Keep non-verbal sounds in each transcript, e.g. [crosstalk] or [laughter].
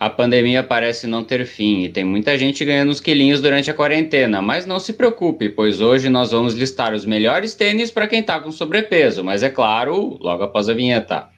A pandemia parece não ter fim e tem muita gente ganhando uns quilinhos durante a quarentena, mas não se preocupe, pois hoje nós vamos listar os melhores tênis para quem está com sobrepeso, mas é claro, logo após a vinheta.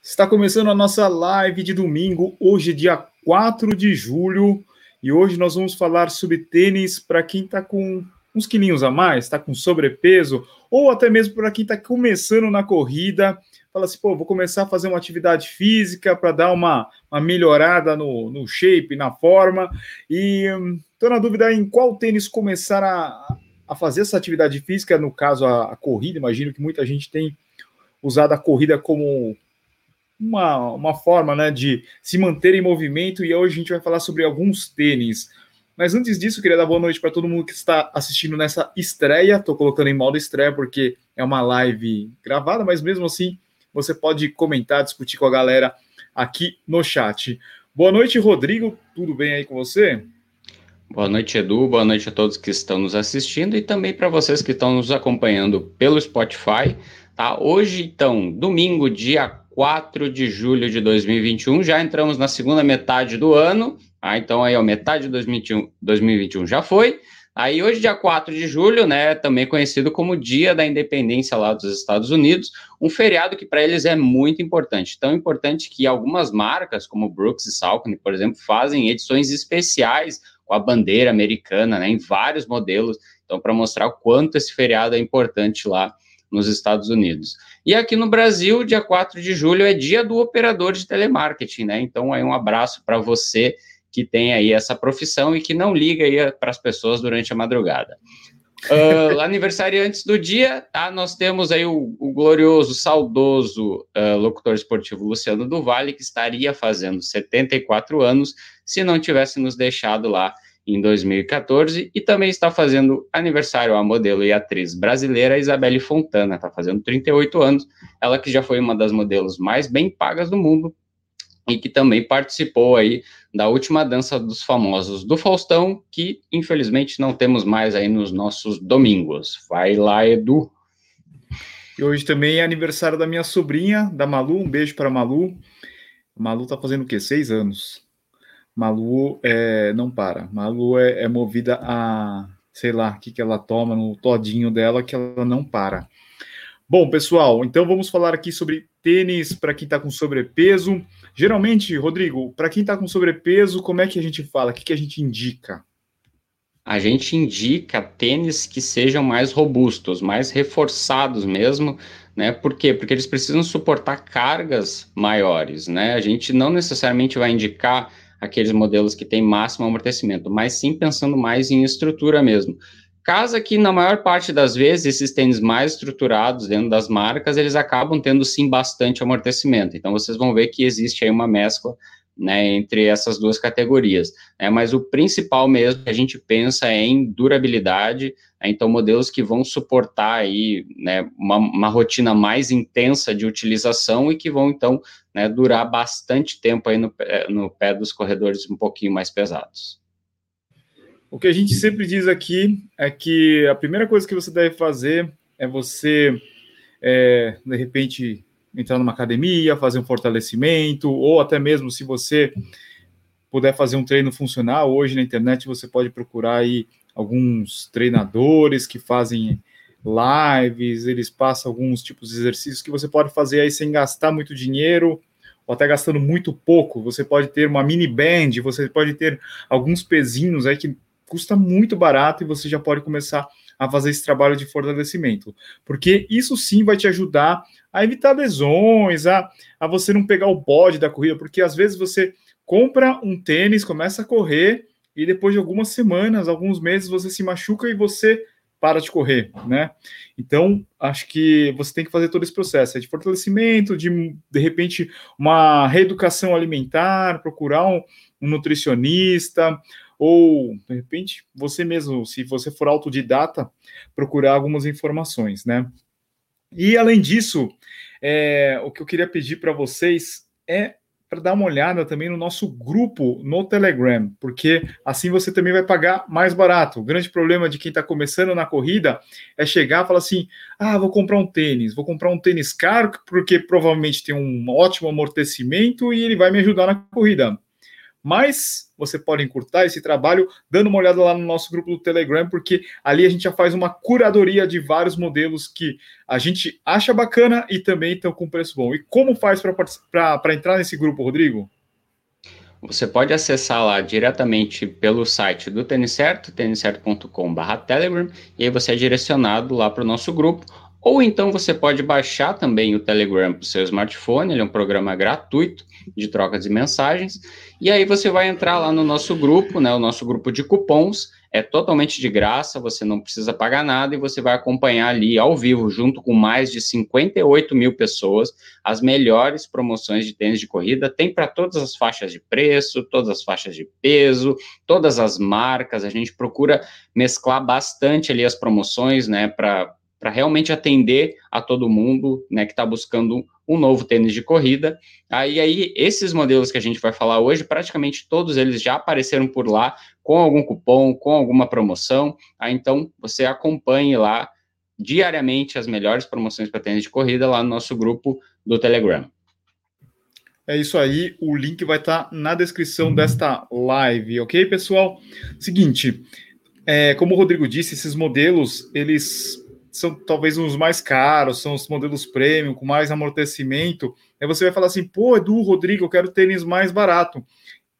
Está começando a nossa live de domingo, hoje, dia 4 de julho, e hoje nós vamos falar sobre tênis para quem está com uns quilinhos a mais, está com sobrepeso, ou até mesmo para quem está começando na corrida, fala assim, pô, vou começar a fazer uma atividade física para dar uma, uma melhorada no, no shape, na forma, e estou hum, na dúvida em qual tênis começar a, a fazer essa atividade física, no caso a, a corrida, imagino que muita gente tem usado a corrida como uma, uma forma né, de se manter em movimento e hoje a gente vai falar sobre alguns tênis. Mas antes disso, queria dar boa noite para todo mundo que está assistindo nessa estreia. Estou colocando em modo estreia porque é uma live gravada, mas mesmo assim você pode comentar, discutir com a galera aqui no chat. Boa noite, Rodrigo. Tudo bem aí com você? Boa noite, Edu. Boa noite a todos que estão nos assistindo e também para vocês que estão nos acompanhando pelo Spotify. Tá? Hoje, então, domingo, dia 4 de julho de 2021. Já entramos na segunda metade do ano. Ah, então aí, a metade de 2021, 2021 já foi. Aí hoje, dia 4 de julho, né, também conhecido como Dia da Independência lá dos Estados Unidos, um feriado que para eles é muito importante. Tão importante que algumas marcas, como Brooks e Saucony, por exemplo, fazem edições especiais com a bandeira americana, né, em vários modelos. Então, para mostrar o quanto esse feriado é importante lá nos Estados Unidos. E aqui no Brasil, dia 4 de julho é dia do operador de telemarketing, né? Então aí um abraço para você que tem aí essa profissão e que não liga aí para as pessoas durante a madrugada. Uh, [laughs] aniversariantes do dia, tá? Nós temos aí o, o glorioso, saudoso uh, locutor esportivo Luciano Duvalle, que estaria fazendo 74 anos se não tivesse nos deixado lá em 2014 e também está fazendo aniversário a modelo e atriz brasileira Isabelle Fontana, está fazendo 38 anos, ela que já foi uma das modelos mais bem pagas do mundo e que também participou aí da última dança dos famosos do Faustão, que infelizmente não temos mais aí nos nossos domingos. Vai lá, Edu. E hoje também é aniversário da minha sobrinha, da Malu, um beijo para Malu. Malu tá fazendo o quê? Seis anos. Malu é, não para. Malu é, é, movida a, sei lá, o que, que ela toma no todinho dela, que ela não para. Bom, pessoal, então vamos falar aqui sobre tênis para quem está com sobrepeso. Geralmente, Rodrigo, para quem está com sobrepeso, como é que a gente fala? O que, que a gente indica? A gente indica tênis que sejam mais robustos, mais reforçados mesmo, né? Por quê? Porque eles precisam suportar cargas maiores, né? A gente não necessariamente vai indicar aqueles modelos que têm máximo amortecimento, mas sim pensando mais em estrutura mesmo. Casa que, na maior parte das vezes, esses tênis mais estruturados dentro das marcas, eles acabam tendo sim bastante amortecimento. Então, vocês vão ver que existe aí uma mescla né, entre essas duas categorias. Né, mas o principal mesmo que a gente pensa é em durabilidade, né, então modelos que vão suportar aí né, uma, uma, rotina mais intensa de utilização e que vão então né, durar bastante tempo aí no, no pé dos corredores um pouquinho mais pesados. O que a gente sempre diz aqui é que a primeira coisa que você deve fazer é você, é, de repente, entrar numa academia, fazer um fortalecimento, ou até mesmo se você puder fazer um treino funcional, hoje na internet você pode procurar aí alguns treinadores que fazem lives, eles passam alguns tipos de exercícios que você pode fazer aí sem gastar muito dinheiro, ou até gastando muito pouco. Você pode ter uma mini band, você pode ter alguns pezinhos aí que custa muito barato e você já pode começar a fazer esse trabalho de fortalecimento, porque isso sim vai te ajudar a evitar lesões, a, a você não pegar o bode da corrida, porque às vezes você compra um tênis, começa a correr e depois de algumas semanas, alguns meses, você se machuca e você para de correr, né? Então, acho que você tem que fazer todo esse processo é de fortalecimento, de de repente uma reeducação alimentar, procurar um, um nutricionista, ou de repente você mesmo, se você for autodidata, procurar algumas informações, né? E além disso, é, o que eu queria pedir para vocês é para dar uma olhada também no nosso grupo no Telegram, porque assim você também vai pagar mais barato. O grande problema de quem está começando na corrida é chegar e falar assim: ah, vou comprar um tênis, vou comprar um tênis caro, porque provavelmente tem um ótimo amortecimento e ele vai me ajudar na corrida mas você pode encurtar esse trabalho dando uma olhada lá no nosso grupo do Telegram, porque ali a gente já faz uma curadoria de vários modelos que a gente acha bacana e também estão com preço bom. E como faz para entrar nesse grupo, Rodrigo? Você pode acessar lá diretamente pelo site do Tênis Certo, têniscerto.com/telegram, e aí você é direcionado lá para o nosso grupo, ou então você pode baixar também o Telegram para o seu smartphone, ele é um programa gratuito de troca de mensagens, e aí você vai entrar lá no nosso grupo, né, o nosso grupo de cupons, é totalmente de graça, você não precisa pagar nada e você vai acompanhar ali ao vivo, junto com mais de 58 mil pessoas, as melhores promoções de tênis de corrida. Tem para todas as faixas de preço, todas as faixas de peso, todas as marcas. A gente procura mesclar bastante ali as promoções, né, para para realmente atender a todo mundo, né, que está buscando um novo tênis de corrida. Aí, aí, esses modelos que a gente vai falar hoje, praticamente todos eles já apareceram por lá, com algum cupom, com alguma promoção. Aí, então, você acompanhe lá diariamente as melhores promoções para tênis de corrida lá no nosso grupo do Telegram. É isso aí, o link vai estar tá na descrição desta live, ok, pessoal? Seguinte, é, como o Rodrigo disse, esses modelos, eles são talvez os mais caros, são os modelos premium, com mais amortecimento. Aí você vai falar assim, pô, Edu, Rodrigo, eu quero tênis mais barato.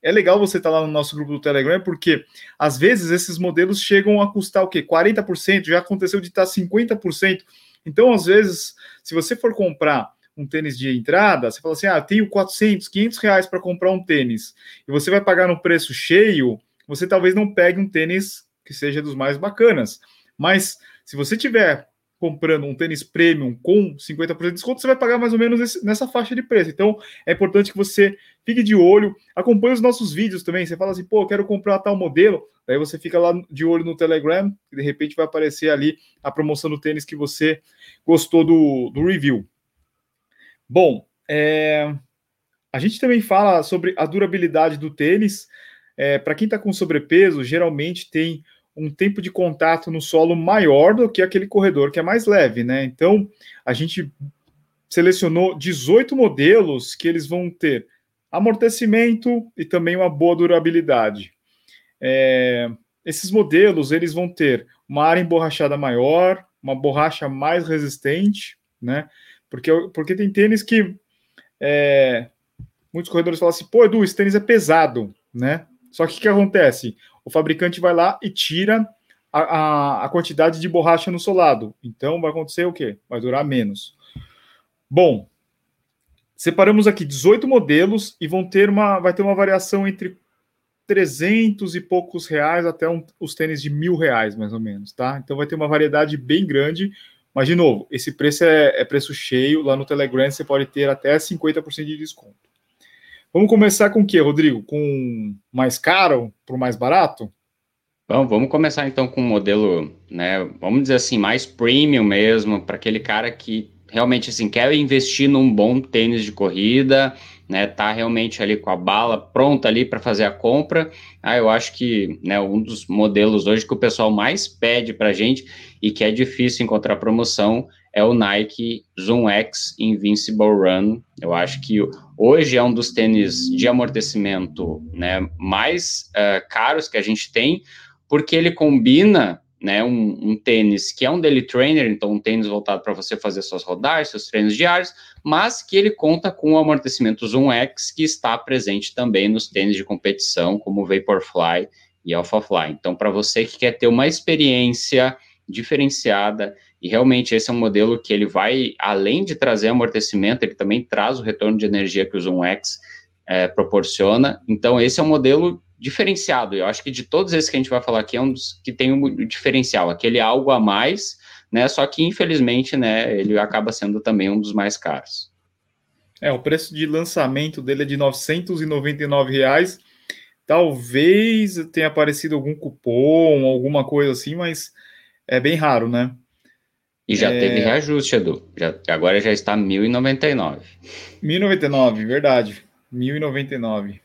É legal você estar tá lá no nosso grupo do Telegram, porque às vezes esses modelos chegam a custar o quê? 40%, já aconteceu de estar 50%. Então, às vezes, se você for comprar um tênis de entrada, você fala assim, ah, tenho 400, 500 reais para comprar um tênis, e você vai pagar no preço cheio, você talvez não pegue um tênis que seja dos mais bacanas. Mas se você tiver comprando um tênis premium com 50% de desconto, você vai pagar mais ou menos esse, nessa faixa de preço. Então, é importante que você fique de olho, acompanhe os nossos vídeos também. Você fala assim, pô, quero comprar tal modelo, daí você fica lá de olho no Telegram, e de repente vai aparecer ali a promoção do tênis que você gostou do, do review. Bom, é, a gente também fala sobre a durabilidade do tênis. É, Para quem está com sobrepeso, geralmente tem um tempo de contato no solo maior do que aquele corredor que é mais leve, né? Então, a gente selecionou 18 modelos que eles vão ter amortecimento e também uma boa durabilidade. É, esses modelos eles vão ter uma área emborrachada maior, uma borracha mais resistente, né? Porque, porque tem tênis que é, muitos corredores falam assim, pô, Edu, esse tênis é pesado, né? Só que o que acontece? O fabricante vai lá e tira a, a, a, quantidade de borracha no solado. Então vai acontecer o quê? Vai durar menos. Bom, separamos aqui 18 modelos e vão ter uma, vai ter uma variação entre 300 e poucos reais até um, os tênis de mil reais, mais ou menos, tá? Então vai ter uma variedade bem grande. Mas, de novo, esse preço é, é preço cheio. Lá no Telegram você pode ter até 50% de desconto. Vamos começar com o que, Rodrigo? Com mais caro para o mais barato? Bom, vamos começar então com um modelo, né? Vamos dizer assim, mais premium mesmo, para aquele cara que realmente assim quer investir num bom tênis de corrida, né? Tá realmente ali com a bala pronta ali para fazer a compra. Ah, eu acho que, né, um dos modelos hoje que o pessoal mais pede para gente e que é difícil encontrar promoção é o Nike Zoom X Invincible Run. Eu acho que hoje é um dos tênis de amortecimento né, mais uh, caros que a gente tem, porque ele combina né, um, um, tênis que é um daily trainer, então um tênis voltado para você fazer suas rodagens, seus treinos diários, mas que ele conta com o amortecimento Zoom X, que está presente também nos tênis de competição, como o Vaporfly e Alphafly. Então, para você que quer ter uma experiência diferenciada e realmente esse é um modelo que ele vai, além de trazer amortecimento, ele também traz o retorno de energia que o Zoom X é, proporciona. Então, esse é um modelo diferenciado. Eu acho que de todos esses que a gente vai falar aqui, é um dos que tem um diferencial, aquele algo a mais, né? Só que, infelizmente, né, ele acaba sendo também um dos mais caros. É, o preço de lançamento dele é de 999 reais. Talvez tenha aparecido algum cupom, alguma coisa assim, mas é bem raro, né? E já é... teve reajuste, Edu. Já, agora já está 1.099. 1.099, verdade. 1099.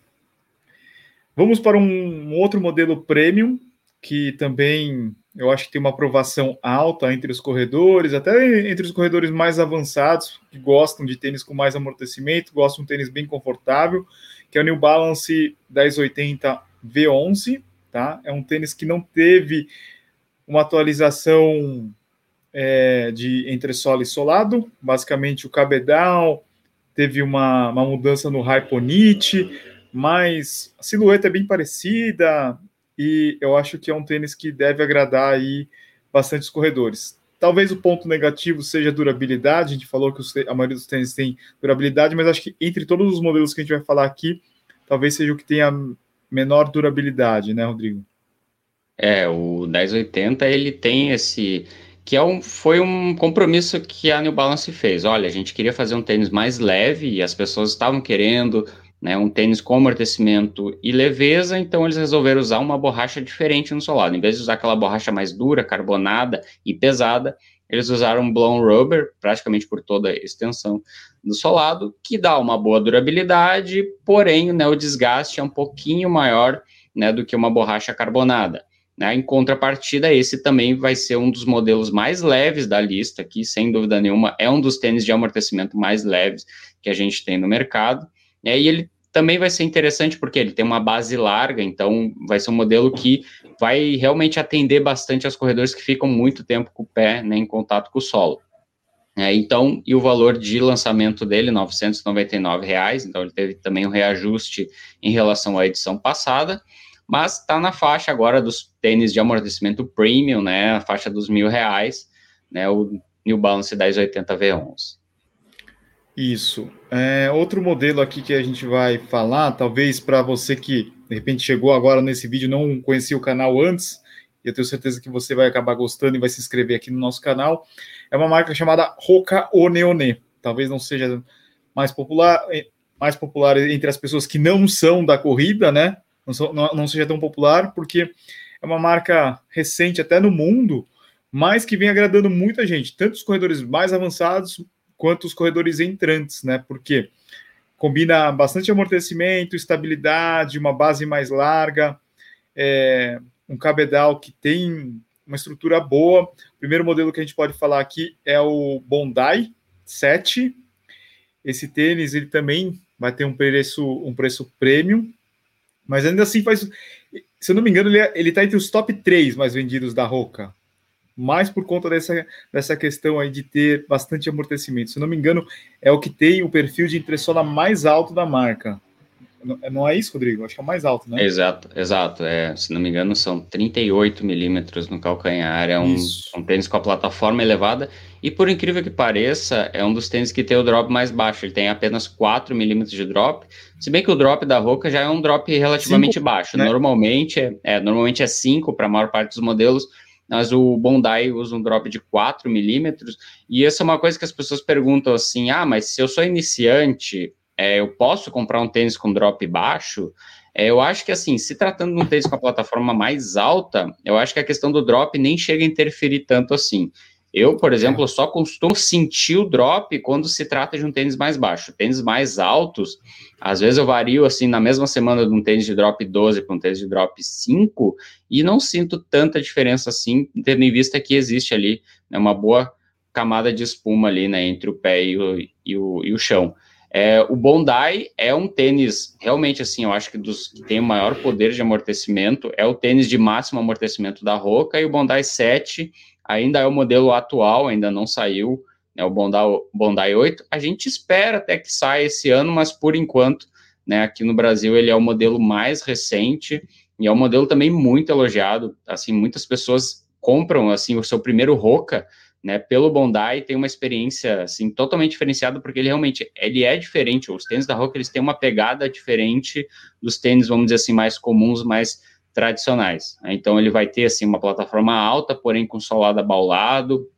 Vamos para um, outro modelo premium, que também eu acho que tem uma aprovação alta entre os corredores, até entre os corredores mais avançados, que gostam de tênis com mais amortecimento, gostam de um tênis bem confortável, que é o New Balance 1080 V11, tá? É um tênis que não teve uma atualização é, de entre solo e solado, basicamente o cabedal teve uma, uma mudança no Hyponite, mas a silhueta é bem parecida, e eu acho que é um tênis que deve agradar aí bastante os corredores. Talvez o ponto negativo seja a durabilidade, a gente falou que a maioria dos tênis tem durabilidade, mas acho que entre todos os modelos que a gente vai falar aqui, talvez seja o que tenha menor durabilidade, né, Rodrigo? É, o 1080 ele tem esse que é um, foi um compromisso que a New Balance fez. Olha, a gente queria fazer um tênis mais leve e as pessoas estavam querendo né, um tênis com amortecimento e leveza, então eles resolveram usar uma borracha diferente no solado. Em vez de usar aquela borracha mais dura, carbonada e pesada, eles usaram um blown rubber praticamente por toda a extensão do solado, que dá uma boa durabilidade, porém né, o desgaste é um pouquinho maior né, do que uma borracha carbonada. Né? Em contrapartida, esse também vai ser um dos modelos mais leves da lista aqui, sem dúvida nenhuma, é um dos tênis de amortecimento mais leves que a gente tem no mercado. É, e ele também vai ser interessante porque ele tem uma base larga, então vai ser um modelo que vai realmente atender bastante aos corredores que ficam muito tempo com o pé né, em contato com o solo. É, então, e o valor de lançamento dele, 999 reais, então ele teve também um reajuste em relação à edição passada, mas está na faixa agora dos tênis de amortecimento premium, né, a faixa dos mil reais, né, o New Balance 1080 V11. Isso. É, outro modelo aqui que a gente vai falar, talvez para você que de repente chegou agora nesse vídeo não conhecia o canal antes, eu tenho certeza que você vai acabar gostando e vai se inscrever aqui no nosso canal. É uma marca chamada Roca Oneone. Talvez não seja mais popular, eh, mais popular entre as pessoas que não são da corrida, né? Não, não, não seja tão popular, porque é uma marca recente até no mundo, mas que vem agradando muita gente, tanto os corredores mais avançados quanto os corredores entrantes, né? Porque combina bastante amortecimento, estabilidade, uma base mais larga, é, um cabedal que tem uma estrutura boa. O primeiro modelo que a gente pode falar aqui é o Bondi 7. Esse tênis ele também vai ter um preço um preço premium, mas ainda assim faz, se eu não me engano, ele é, entre os top 3 mais vendidos da Roca mais por conta dessa, dessa questão aí de ter bastante amortecimento. Se não me engano, é o que tem o perfil de impressora mais alto da marca. Não é isso, Rodrigo? Acho que é o mais alto, né? Exato, exato. É, se não me engano, são 38 milímetros no calcanhar. É um, um, tênis com a plataforma elevada. E por incrível que pareça, é um dos tênis que tem o drop mais baixo. Ele tem apenas 4 milímetros de drop. Se bem que o drop da Roca já é um drop relativamente cinco, baixo. Né? Normalmente, é, é, normalmente é 5 para a maior parte dos modelos mas o Bondi usa um drop de 4 milímetros, e essa é uma coisa que as pessoas perguntam assim, ah, mas se eu sou iniciante, é, eu posso comprar um tênis com drop baixo? É, eu acho que, assim, se tratando de um tênis com a plataforma mais alta, eu acho que a questão do drop nem chega a interferir tanto assim. Eu, por exemplo, é. só costumo sentir o drop quando se trata de um tênis mais baixo. Tênis mais altos, às vezes eu vario assim na mesma semana de um tênis de drop 12 para um tênis de drop 5 e não sinto tanta diferença assim, tendo em vista que existe ali né, uma boa camada de espuma ali né, entre o pé e o, e o, e o chão. É, o Bondi é um tênis, realmente assim, eu acho que dos que tem o maior poder de amortecimento, é o tênis de máximo amortecimento da Roca, e o Bondi 7 ainda é o modelo atual, ainda não saiu, né, o Bondi, Bondi 8. A gente espera até que saia esse ano, mas por enquanto, né, aqui no Brasil ele é o modelo mais recente e é um modelo também muito elogiado. Assim, muitas pessoas compram assim o seu primeiro Roca, né, pelo Bondi, tem uma experiência assim totalmente diferenciada porque ele realmente ele é diferente. Os tênis da Roca eles têm uma pegada diferente dos tênis, vamos dizer assim, mais comuns, mais tradicionais. Né? Então ele vai ter assim uma plataforma alta, porém com solado abaulado.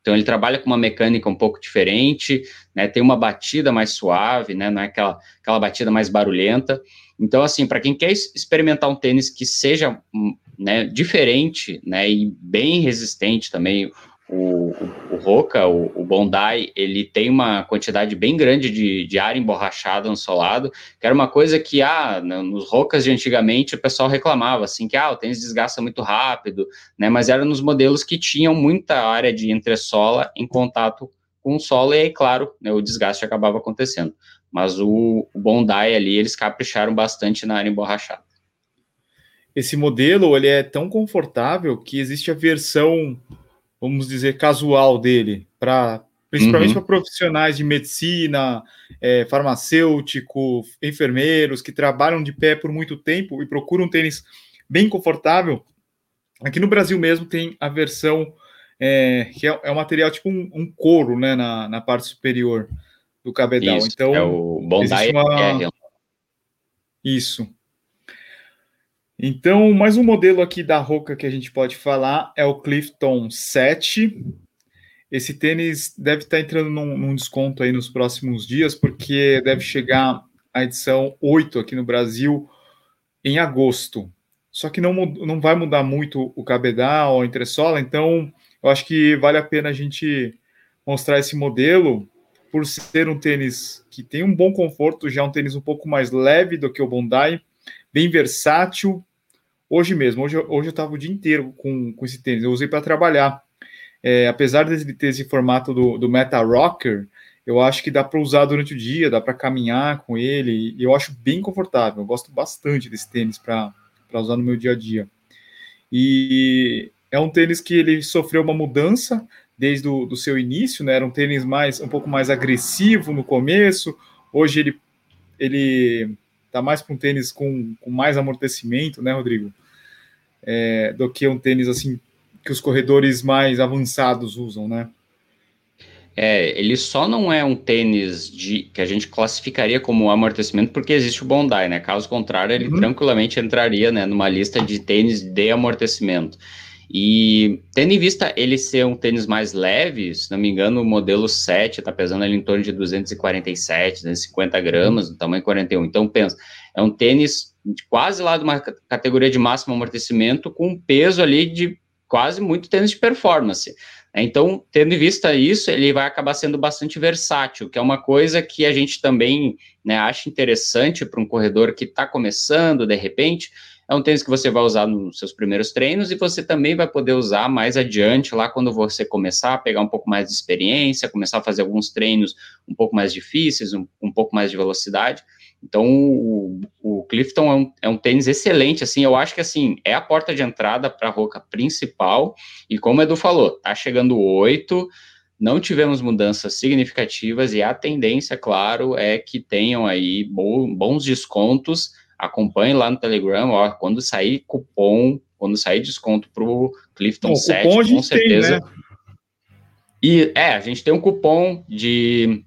Então ele trabalha com uma mecânica um pouco diferente, né? Tem uma batida mais suave, né? Não é aquela, aquela batida mais barulhenta. Então assim, para quem quer experimentar um tênis que seja hum, né, diferente, né, e bem resistente também, o, o, Roca, o, o, Bondi, ele tem uma quantidade bem grande de, de ar emborrachado no solado, que era uma coisa que, ah, nos Rocas de antigamente o pessoal reclamava, assim, que, ah, o tênis desgasta muito rápido, né, mas era nos modelos que tinham muita área de entressola em contato com o solo, e aí, claro, né, o desgaste acabava acontecendo. Mas o, o Bondi ali, eles capricharam bastante na área emborrachada. Esse modelo, ele é tão confortável que existe a versão vamos dizer, casual dele, para principalmente uhum. para profissionais de medicina, é, farmacêutico, enfermeiros que trabalham de pé por muito tempo e procuram um tênis bem confortável. Aqui no Brasil mesmo tem a versão é, que é, é um material tipo um, um couro, né, na, na, parte superior do cabedal. Isso, então é o Bondi uma... Isso. Então, mais um modelo aqui da Roca que a gente pode falar é o Clifton 7. Esse tênis deve estar entrando num, num, desconto aí nos próximos dias, porque deve chegar a edição 8 aqui no Brasil em agosto. Só que não, não vai mudar muito o cabedal a entressola, então eu acho que vale a pena a gente mostrar esse modelo por ser um tênis que tem um bom conforto, já é um tênis um pouco mais leve do que o Bondi, bem versátil, Hoje mesmo, hoje, hoje eu estava o dia inteiro com, com esse tênis, eu usei para trabalhar. É, apesar de ter esse formato do, do Meta Rocker, eu acho que dá para usar durante o dia, dá para caminhar com ele, e eu acho bem confortável. Eu gosto bastante desse tênis para usar no meu dia a dia. E é um tênis que ele sofreu uma mudança desde o do seu início, né? Era um tênis mais um pouco mais agressivo no começo. Hoje ele ele tá mais para um tênis com, com mais amortecimento, né, Rodrigo? É, do que um tênis assim que os corredores mais avançados usam, né? É, ele só não é um tênis de que a gente classificaria como amortecimento porque existe o Bondi, né? Caso contrário, ele uhum. tranquilamente entraria, né, numa lista de tênis de amortecimento. E tendo em vista ele ser um tênis mais leve, se não me engano, o modelo 7 está pesando ali em torno de 247, 250 gramas, no tamanho 41. Então, pensa, é um tênis quase lá de uma categoria de máximo amortecimento, com um peso ali de quase muito tênis de performance. Então, tendo em vista isso, ele vai acabar sendo bastante versátil, que é uma coisa que a gente também né, acha interessante para um corredor que está começando, de repente, é um tênis que você vai usar nos seus primeiros treinos e você também vai poder usar mais adiante, lá quando você começar a pegar um pouco mais de experiência, começar a fazer alguns treinos um pouco mais difíceis, um, um pouco mais de velocidade. Então, o, o Clifton é um, é um, tênis excelente, assim, eu acho que, assim, é a porta de entrada para a roca principal, e como o Edu falou, tá chegando oito, não tivemos mudanças significativas, e a tendência, claro, é que tenham aí bons descontos, acompanhe lá no Telegram, ó, quando sair cupom, quando sair desconto para o Clifton Bom, 7, com certeza. Tem, né? E é, a gente tem um cupom de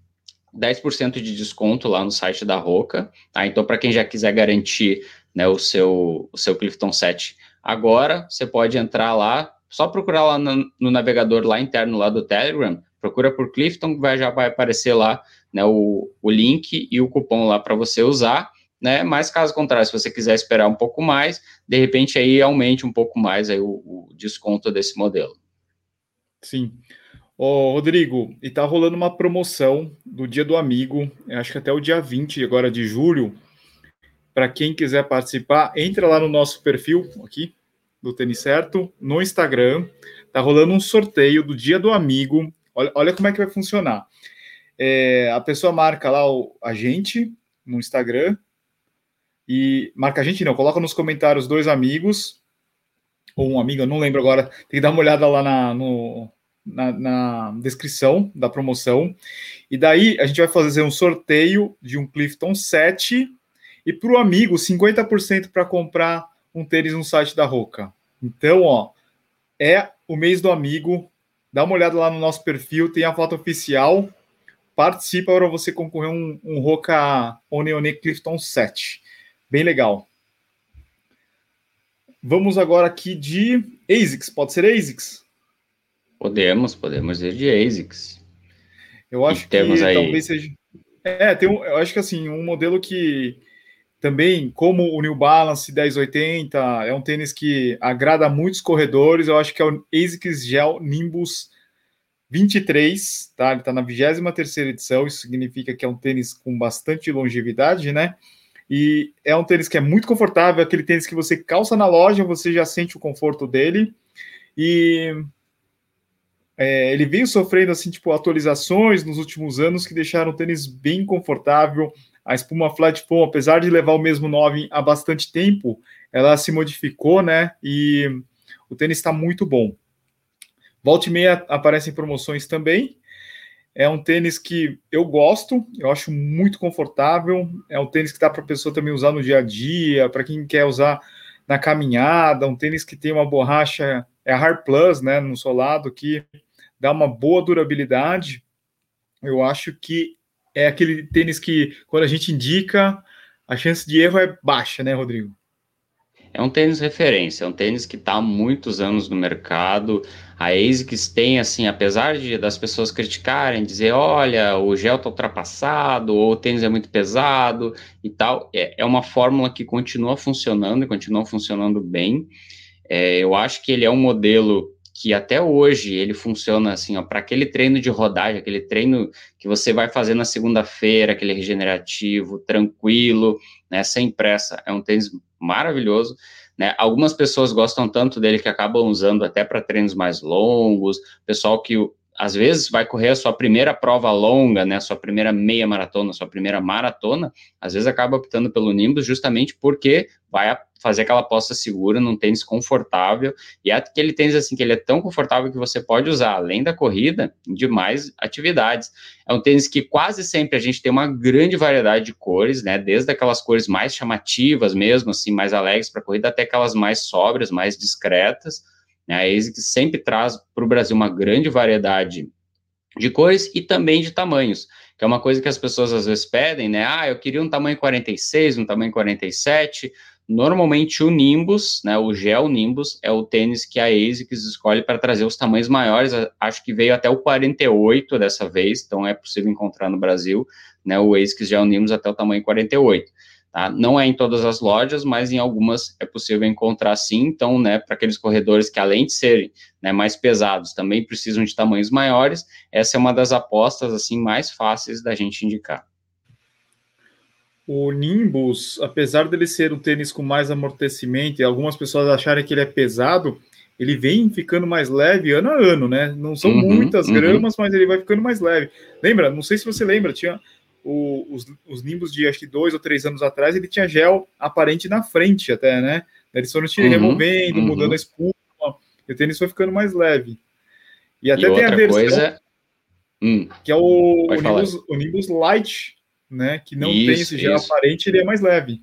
10% de desconto lá no site da Roca, tá? Então, para quem já quiser garantir né, o, seu, o seu Clifton 7 agora, você pode entrar lá, só procurar lá no, no navegador lá interno lá do Telegram, procura por Clifton, vai, já vai aparecer lá né, o, o link e o cupom lá para você usar né? Mas caso contrário, se você quiser esperar um pouco mais, de repente aí aumente um pouco mais aí o, o desconto desse modelo. Sim. Ô, Rodrigo, e tá rolando uma promoção do Dia do Amigo, acho que até o dia 20 agora de julho. Para quem quiser participar, entra lá no nosso perfil aqui do Tênis Certo, no Instagram. Tá rolando um sorteio do Dia do Amigo. Olha, olha como é que vai funcionar. É, a pessoa marca lá o, a gente no Instagram, e marca a gente, não, coloca nos comentários dois amigos, ou um amigo, eu não lembro agora, tem que dar uma olhada lá na, no, na, na, descrição da promoção. E daí a gente vai fazer um sorteio de um Clifton 7 e para o amigo 50% para comprar um tênis no site da Roca. Então, ó, é o mês do amigo. Dá uma olhada lá no nosso perfil, tem a foto oficial. Participa para você concorrer um, um Roca One Clifton 7. Bem legal. Vamos agora aqui de ASICS. Pode ser ASICS? Podemos, podemos ir de ASICS. Eu acho que aí... talvez seja. É, tem um, eu acho que assim, um modelo que também, como o New Balance 1080, é um tênis que agrada muitos corredores. Eu acho que é o ASICS Gel Nimbus 23, tá? Ele está na 23 edição, isso significa que é um tênis com bastante longevidade, né? E é um tênis que é muito confortável, aquele tênis que você calça na loja, você já sente o conforto dele. E é, ele veio sofrendo assim, tipo, atualizações nos últimos anos que deixaram o tênis bem confortável. A espuma Flat Foam, apesar de levar o mesmo nome há bastante tempo, ela se modificou, né? E o tênis está muito bom. Volte e meia aparecem promoções também. É um tênis que eu gosto, eu acho muito confortável. É um tênis que dá para a pessoa também usar no dia a dia, para quem quer usar na caminhada. Um tênis que tem uma borracha, é a Hard Plus, né, no solado, que dá uma boa durabilidade. Eu acho que é aquele tênis que, quando a gente indica, a chance de erro é baixa, né, Rodrigo? É um tênis referência, é um tênis que está há muitos anos no mercado. A ASICS tem, assim, apesar de das pessoas criticarem, dizer, olha, o gel está ultrapassado, ou o tênis é muito pesado e tal, é, é uma fórmula que continua funcionando e continua funcionando bem. É, eu acho que ele é um modelo que até hoje ele funciona assim, para aquele treino de rodagem, aquele treino que você vai fazer na segunda-feira, aquele regenerativo, tranquilo, né, sem pressa. É um tênis maravilhoso. Né? Algumas pessoas gostam tanto dele que acabam usando até para treinos mais longos, pessoal que às vezes vai correr a sua primeira prova longa, né, sua primeira meia maratona, sua primeira maratona, às vezes acaba optando pelo Nimbus justamente porque vai fazer aquela aposta segura num tênis confortável, e é aquele tênis assim que ele é tão confortável que você pode usar além da corrida em demais atividades. É um tênis que quase sempre a gente tem uma grande variedade de cores, né, desde aquelas cores mais chamativas mesmo, assim, mais alegres para corrida, até aquelas mais sóbrias, mais discretas, né? A ASICS sempre traz para o Brasil uma grande variedade de cores e também de tamanhos, que é uma coisa que as pessoas às vezes pedem, né? Ah, eu queria um tamanho 46, um tamanho 47. Normalmente o Nimbus, né, o Gel Nimbus, é o tênis que a ASICS escolhe para trazer os tamanhos maiores. Acho que veio até o 48 dessa vez, então é possível encontrar no Brasil, né, o ASICS Gel Nimbus até o tamanho 48. Tá? Não é em todas as lojas, mas em algumas é possível encontrar sim. Então, né, para aqueles corredores que, além de serem né, mais pesados, também precisam de tamanhos maiores, essa é uma das apostas assim mais fáceis da gente indicar. O Nimbus, apesar dele ser um tênis com mais amortecimento e algumas pessoas acharem que ele é pesado, ele vem ficando mais leve ano a ano, né? Não são uhum, muitas uhum. gramas, mas ele vai ficando mais leve. Lembra? Não sei se você lembra, tinha o, os, os Nimbus de acho que dois ou três anos atrás, ele tinha gel aparente na frente até, né? Eles foram te uhum, removendo, uhum. mudando a espuma, e o tênis foi ficando mais leve. E até e tem a versão coisa... hum, que é o, o Nimbus, o, Nimbus, Light, né? Que não isso, tem esse gel isso. aparente, ele é mais leve.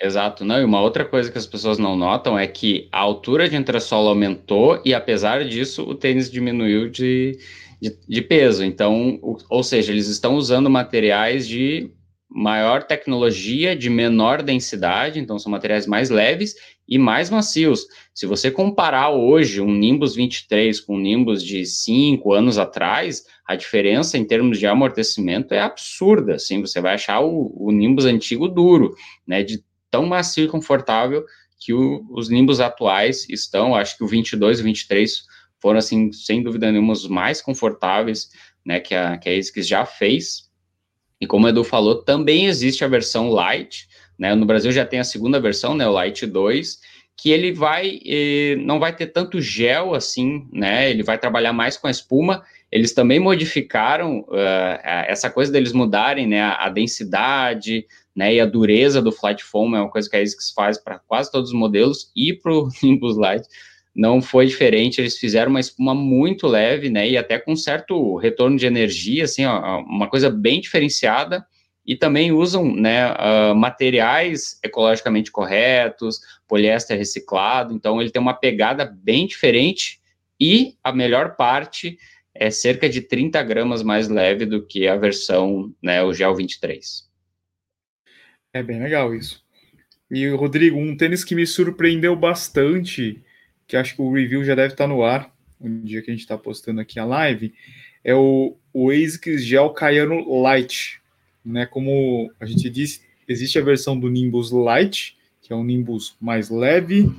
Exato, não, e uma outra coisa que as pessoas não notam é que a altura de entressola aumentou e apesar disso o tênis diminuiu de, de, de peso. Então, o, ou seja, eles estão usando materiais de maior tecnologia, de menor densidade, então são materiais mais leves e mais macios. Se você comparar hoje um Nimbus 23 com um Nimbus de 5 anos atrás, a diferença em termos de amortecimento é absurda, assim, você vai achar o, o Nimbus antigo duro, né, de tão macio e confortável que o, os Nimbus atuais estão, acho que o 22 e o 23 foram, assim, sem dúvida nenhuma, os mais confortáveis, né, que a, que a ASICS já fez. E como o Edu falou, também existe a versão Light, né, no Brasil já tem a segunda versão, né, o Light 2, que ele vai, eh, não vai ter tanto gel assim, né, ele vai trabalhar mais com a espuma, eles também modificaram uh, essa coisa deles mudarem, né, a, densidade, né, e a dureza do Flight Foam é uma coisa que a ASICS faz para quase todos os modelos e para o [laughs] Nimbus Light, não foi diferente, eles fizeram uma espuma muito leve, né, e até com certo retorno de energia, assim, ó, uma coisa bem diferenciada, e também usam, né, uh, materiais ecologicamente corretos, poliéster reciclado, então ele tem uma pegada bem diferente, e a melhor parte é cerca de 30 gramas mais leve do que a versão, né, o Gel 23. É bem legal isso. E, Rodrigo, um tênis que me surpreendeu bastante que acho que o review já deve estar no ar, no dia que a gente está postando aqui a live, é o, o ASICS Gel Cayano Light. Né? Como a gente disse, existe a versão do Nimbus Light, que é um Nimbus mais leve,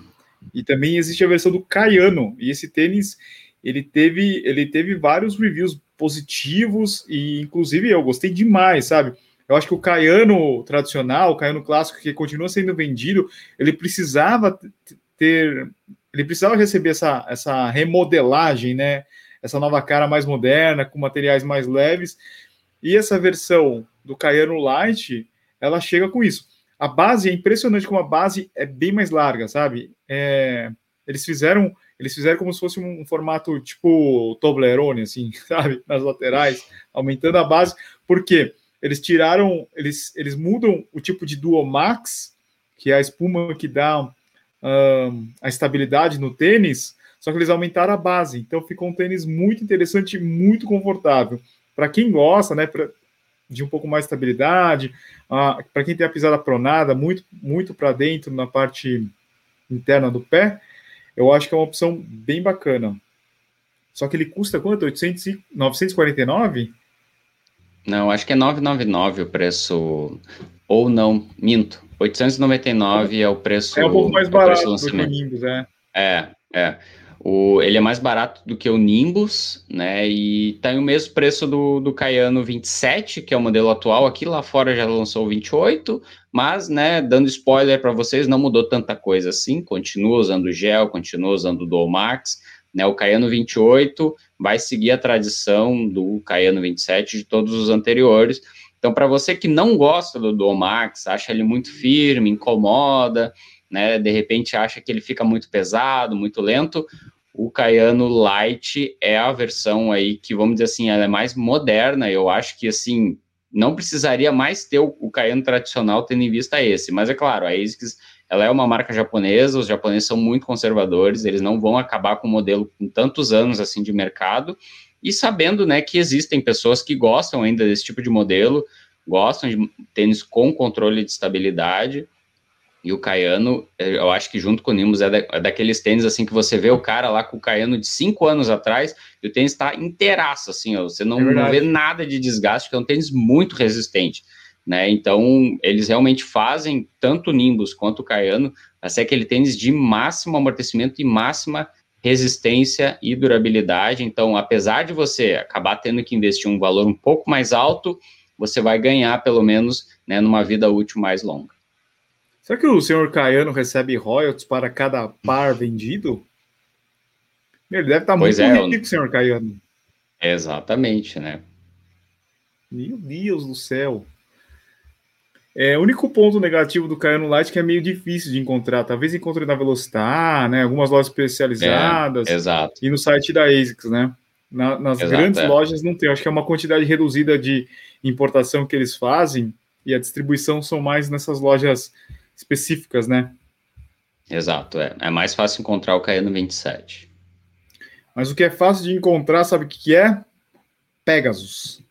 e também existe a versão do Cayano. E esse tênis, ele teve, ele teve vários reviews positivos e, inclusive, eu gostei demais, sabe? Eu acho que o Caiano tradicional, o Caiano clássico, que continua sendo vendido, ele precisava ter, ele precisava receber essa, essa remodelagem, né? Essa nova cara mais moderna, com materiais mais leves. E essa versão do Caiano Light, ela chega com isso. A base é impressionante como a base é bem mais larga, sabe? É, eles fizeram eles fizeram como se fosse um, formato tipo Toblerone, assim, [laughs] sabe? Nas laterais, aumentando a base. Por quê? Eles tiraram, eles, eles mudam o tipo de Duomax, que é a espuma que dá a estabilidade no tênis, só que eles aumentaram a base. Então ficou um tênis muito interessante, muito confortável. Para quem gosta, né, pra, de um pouco mais de estabilidade, uh, para quem tem a pisada pronada, muito, muito para dentro na parte interna do pé, eu acho que é uma opção bem bacana. Só que ele custa quanto? 800, 949? Não, acho que é 999 o preço. Ou não, minto. 899 é o preço. É um pouco mais barato do que o Nimbus, é. É, é. O, ele é mais barato do que o Nimbus, né? E tem o mesmo preço do, do Cayano 27, que é o modelo atual. Aqui lá fora já lançou o 28, mas, né, dando spoiler para vocês, não mudou tanta coisa assim. Continua usando gel, continua usando o Dual Max. Né, o Cayano 28 vai seguir a tradição do Cayano 27 de todos os anteriores. Então, para você que não gosta do Max, acha ele muito firme, incomoda, né, de repente acha que ele fica muito pesado, muito lento, o Cayano Light é a versão aí que, vamos dizer assim, ela é mais moderna. Eu acho que, assim, não precisaria mais ter o, o Cayano tradicional tendo em vista esse. Mas é claro, a ASICS, ela é uma marca japonesa, os japoneses são muito conservadores, eles não vão acabar com o modelo com tantos anos, assim, de mercado. E sabendo, né, que existem pessoas que gostam ainda desse tipo de modelo, gostam de tênis com controle de estabilidade, e o Caiano, eh, eu acho que junto com o Nimbus é, da, é, daqueles tênis assim que você vê o cara lá com o Caiano de cinco anos atrás e o tênis está inteiraço, assim, ó, você não, é não, vê nada de desgaste, que é um tênis muito resistente, né? Então, eles realmente fazem tanto o Nimbus quanto o Caiano ser aquele tênis de máximo amortecimento e máxima resistência e durabilidade. Então, apesar de você acabar tendo que investir um valor um pouco mais alto, você vai ganhar pelo menos né, numa vida útil mais longa. Será que o senhor Caiano recebe royalties para cada par vendido? Ele deve estar pois muito é, rico, eu... senhor Caiano. Exatamente, né? Meu Deus do céu. É, o único ponto negativo do Caiano Light é que é meio difícil de encontrar. Talvez encontre na Velocitar, né? Algumas lojas especializadas. É, exato. E no site da ASICS, né? Na, nas exato, grandes é. lojas não tem. Acho que é uma quantidade reduzida de importação que eles fazem e a distribuição são mais nessas lojas específicas, né? Exato, é. É mais fácil encontrar o Cayenne 27. Mas o que é fácil de encontrar, sabe o que é? Pegasus.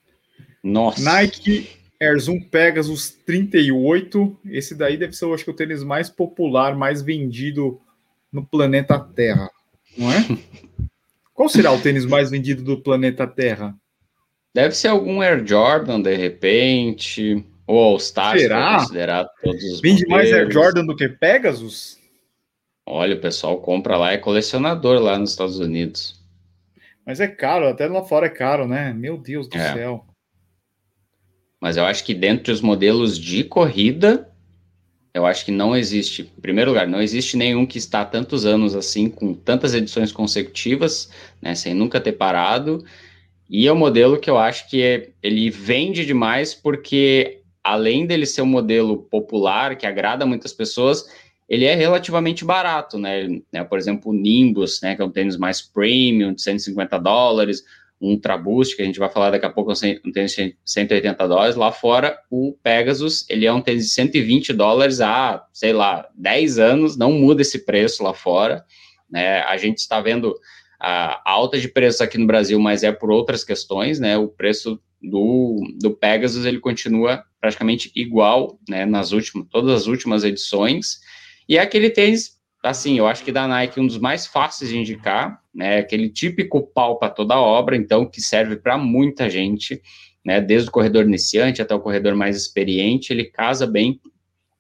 Nossa. Nike Air Zoom Pegasus 38. Esse daí deve ser, eu acho que, o tênis mais popular, mais vendido no planeta Terra, não é? [laughs] Qual será o tênis mais vendido do planeta Terra? Deve ser algum Air Jordan, de repente. Ou All Stars, Será? considerar todos os Vende mais Air Jordan do que Pegasus? Olha, o pessoal compra lá, é colecionador lá nos Estados Unidos. Mas é caro, até lá fora é caro, né? Meu Deus do é. céu. Mas eu acho que dentre os modelos de corrida, eu acho que não existe, em primeiro lugar, não existe nenhum que está há tantos anos assim, com tantas edições consecutivas, né, sem nunca ter parado. E é um modelo que eu acho que é, ele vende demais porque além dele ser um modelo popular, que agrada muitas pessoas, ele é relativamente barato, né? né? Por exemplo, o Nimbus, né, que é um tênis mais premium, de 150 dólares, um Traboost, que a gente vai falar daqui a pouco, um tênis de 180 dólares. Lá fora, o Pegasus, ele é um tênis de 120 dólares há, sei lá, 10 anos, não muda esse preço lá fora. Né? A gente está vendo a alta de preços aqui no Brasil, mas é por outras questões, né? O preço do, do Pegasus ele continua praticamente igual, né, nas últimas, todas as últimas edições. E é aquele tênis, assim, eu acho que da Nike um dos mais fáceis de indicar, né, aquele típico pau para toda obra, então que serve para muita gente, né, desde o corredor iniciante até o corredor mais experiente, ele casa bem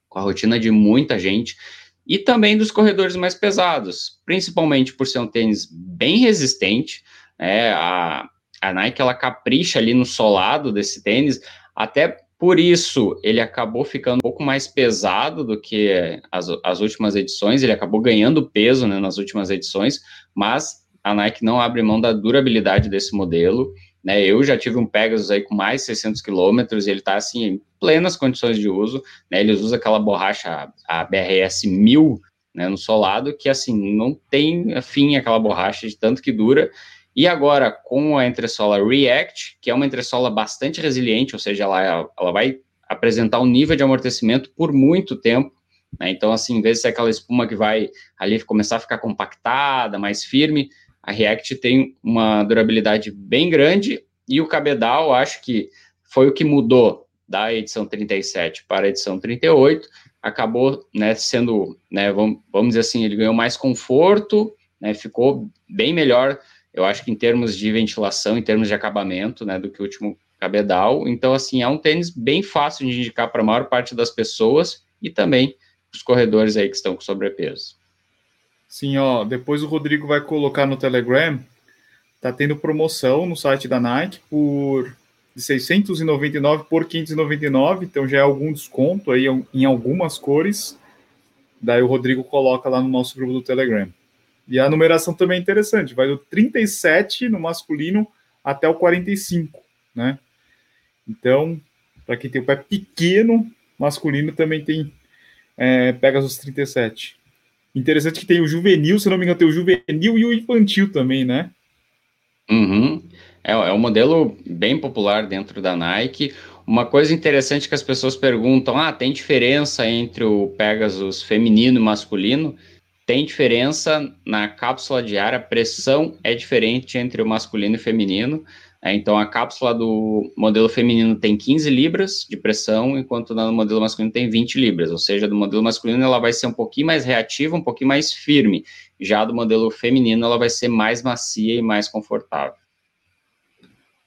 com a rotina de muita gente. e também dos corredores mais pesados, principalmente por ser um tênis bem resistente. É, a, a Nike ela capricha ali no solado desse tênis, até por isso ele acabou ficando um pouco mais pesado do que as, as últimas edições, ele acabou ganhando peso né, nas últimas edições, mas a Nike não abre mão da durabilidade desse modelo. Né, eu já tive um Pegasus aí com mais de 600 quilômetros e ele está assim em plenas condições de uso. Né, ele usa aquela borracha, a BRS 1000, né, no solado, que assim não tem fim aquela borracha de tanto que dura. E agora com a entressola React, que é uma entressola bastante resiliente, ou seja, ela, ela vai apresentar um nível de amortecimento por muito tempo. Né, então, assim, em vez de ser aquela espuma que vai ali começar a ficar compactada, mais firme, a React tem uma durabilidade bem grande e o Cabedal, acho que foi o que mudou da edição 37 para a edição 38, acabou né, sendo, né, vamos, vamos dizer assim, ele ganhou mais conforto, né, ficou bem melhor, eu acho que em termos de ventilação, em termos de acabamento, né, do que o último Cabedal. Então, assim, é um tênis bem fácil de indicar para a maior parte das pessoas e também os corredores aí que estão com sobrepeso. Sim, ó, depois o Rodrigo vai colocar no Telegram. Tá tendo promoção no site da Nike por de 699 por 599, então já é algum desconto aí em algumas cores. Daí o Rodrigo coloca lá no nosso grupo do Telegram. E a numeração também é interessante, vai do 37 no masculino até o 45, né? Então, para quem tem o pé pequeno, masculino também tem é, Pegasus 37. Interessante que tem o juvenil, se não me engano, tem o juvenil e o infantil também, né? Uhum. É, é um modelo bem popular dentro da Nike. Uma coisa interessante que as pessoas perguntam: ah, tem diferença entre o Pegasus feminino e masculino? Tem diferença na cápsula de ar, a pressão é diferente entre o masculino e feminino. É, então, a cápsula do modelo feminino tem 15 libras de pressão, enquanto no modelo masculino tem 20 libras. Ou seja, do modelo masculino ela vai ser um pouquinho mais reativa, um pouquinho mais firme. Já do modelo feminino ela vai ser mais macia e mais confortável.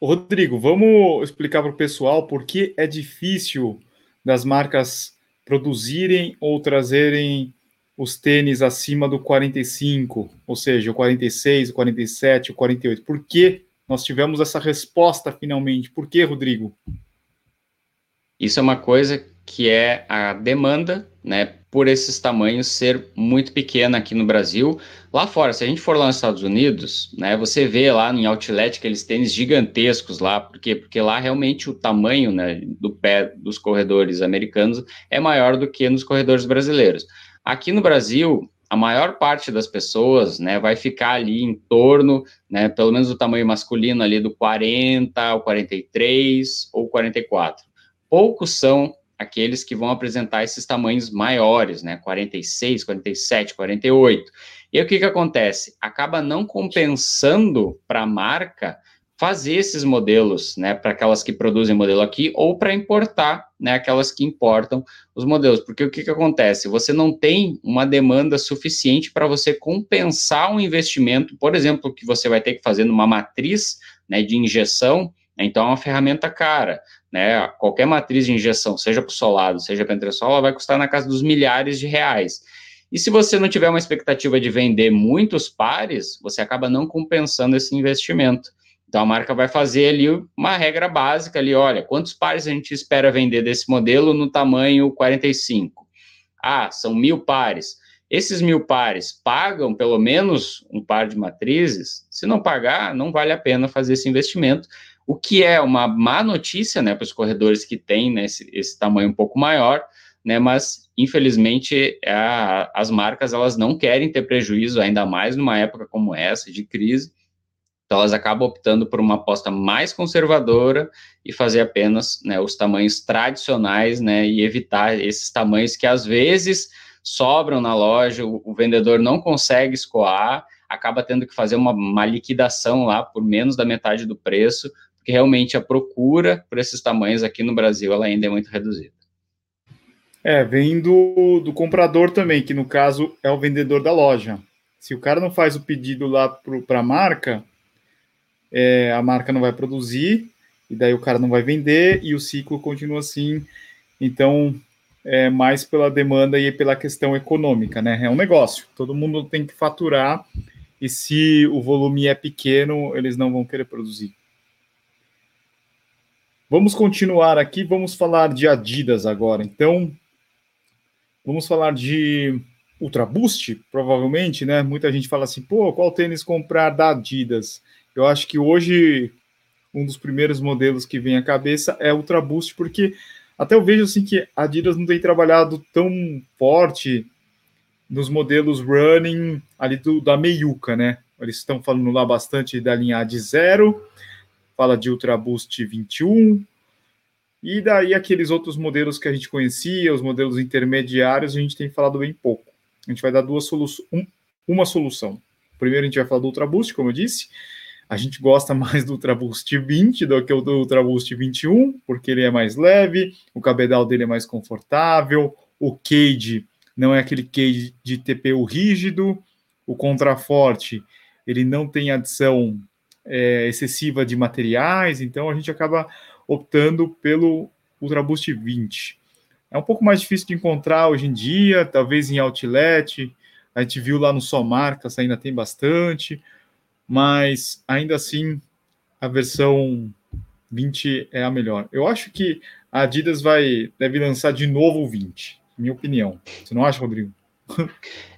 Rodrigo, vamos explicar para o pessoal por que é difícil das marcas produzirem ou trazerem os tênis acima do 45, ou seja, o 46, o 47, o 48. Por que nós tivemos essa resposta finalmente. Por que, Rodrigo? Isso é uma coisa que é a demanda, né, por esses tamanhos ser muito pequena aqui no Brasil. Lá fora, se a gente for lá nos Estados Unidos, né, você vê lá em outlet aqueles tênis gigantescos lá, por quê? Porque lá realmente o tamanho, né, do pé dos corredores americanos é maior do que nos corredores brasileiros. Aqui no Brasil, a maior parte das pessoas, né, vai ficar ali em torno, né, pelo menos do tamanho masculino ali do 40 ao 43 ou 44. Poucos são aqueles que vão apresentar esses tamanhos maiores, né, 46, 47, 48. E o que que acontece? Acaba não compensando para a marca fazer esses modelos, né, para aquelas que produzem modelo aqui ou para importar, né, aquelas que importam os modelos, porque o que, que acontece? Você não tem uma demanda suficiente para você compensar um investimento, por exemplo, que você vai ter que fazer numa matriz, né, de injeção, então é uma ferramenta cara, né, qualquer matriz de injeção, seja para o solado, seja para entressola, ela vai custar na casa dos milhares de reais. E se você não tiver uma expectativa de vender muitos pares, você acaba não compensando esse investimento. Então a marca vai fazer ali uma regra básica ali, olha, quantos pares a gente espera vender desse modelo no tamanho 45? Ah, são mil pares. Esses mil pares pagam pelo menos um par de matrizes? Se não pagar, não vale a pena fazer esse investimento. O que é uma má notícia, né, para os corredores que têm né, esse, esse tamanho um pouco maior, né, mas infelizmente a, as marcas elas não querem ter prejuízo, ainda mais numa época como essa de crise. Então, elas acabam optando por uma aposta mais conservadora e fazer apenas né, os tamanhos tradicionais né, e evitar esses tamanhos que às vezes sobram na loja, o, o vendedor não consegue escoar, acaba tendo que fazer uma, uma liquidação lá por menos da metade do preço, porque realmente a procura por esses tamanhos aqui no Brasil ela ainda é muito reduzida. É, vem do, do comprador também, que no caso é o vendedor da loja. Se o cara não faz o pedido lá para a marca, é, a marca não vai produzir, e daí o cara não vai vender, e o ciclo continua assim. Então, é, mais pela demanda e pela questão econômica, né? É um negócio, todo mundo tem que faturar e se o volume é pequeno, eles não vão querer produzir. Vamos continuar aqui, vamos falar de Adidas agora. Então, vamos falar de Ultra Boost, provavelmente, né? Muita gente fala assim, pô, qual tênis comprar da Adidas? Eu acho que hoje um dos primeiros modelos que vem à cabeça é Ultra Boost, porque até eu vejo assim que a Adidas não tem trabalhado tão forte nos modelos running ali do, da meiuca, né? Eles estão falando lá bastante da linha de zero, fala de Ultra Boost 21, e daí aqueles outros modelos que a gente conhecia, os modelos intermediários, a gente tem falado bem pouco. A gente vai dar duas soluções, um, uma solução. Primeiro a gente vai falar do Ultra Boost, como eu disse, a gente gosta [laughs] mais do Ultra Boost 20 do que o do Ultra Boost 21, porque ele é mais leve, o cabedal dele é mais confortável, o cage não é aquele cage de TPU rígido, o contraforte ele não tem adição é, excessiva de materiais, então a gente acaba optando pelo Ultra Boost 20. É um pouco mais difícil de encontrar hoje em dia, talvez em outlet, a gente viu lá no Só Marcas, ainda tem bastante, mas ainda assim a versão 20 é a melhor. Eu acho que a Adidas vai deve lançar de novo o 20, minha opinião. Você não acha, Rodrigo?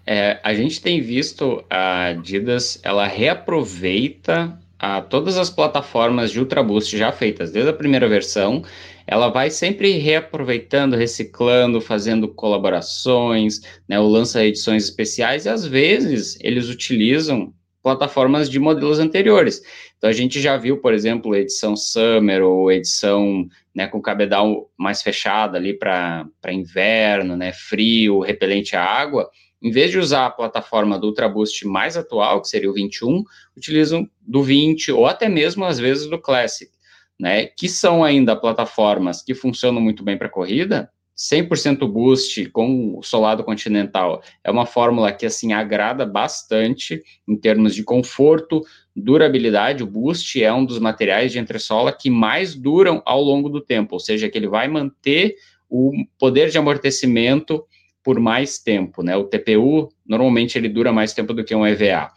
É, a gente tem visto a Adidas, ela reaproveita a, todas as plataformas de Ultra Boost já feitas desde a primeira versão, ela vai sempre reaproveitando, reciclando, fazendo colaborações, né, ou lança edições especiais, e às vezes eles utilizam plataformas de modelos anteriores. Então a gente já viu, por exemplo, edição Summer ou edição né, com cabedal mais fechada ali para inverno, né, frio, repelente à água. Em vez de usar a plataforma do Ultra Boost mais atual, que seria o 21, utilizam do 20 ou até mesmo às vezes do Classic, né, que são ainda plataformas que funcionam muito bem para corrida, 100% boost com o solado continental é uma fórmula que assim agrada bastante em termos de conforto, durabilidade. O boost é um dos materiais de entressola que mais duram ao longo do tempo, ou seja, que ele vai manter o poder de amortecimento por mais tempo, né? O TPU normalmente ele dura mais tempo do que um EVA.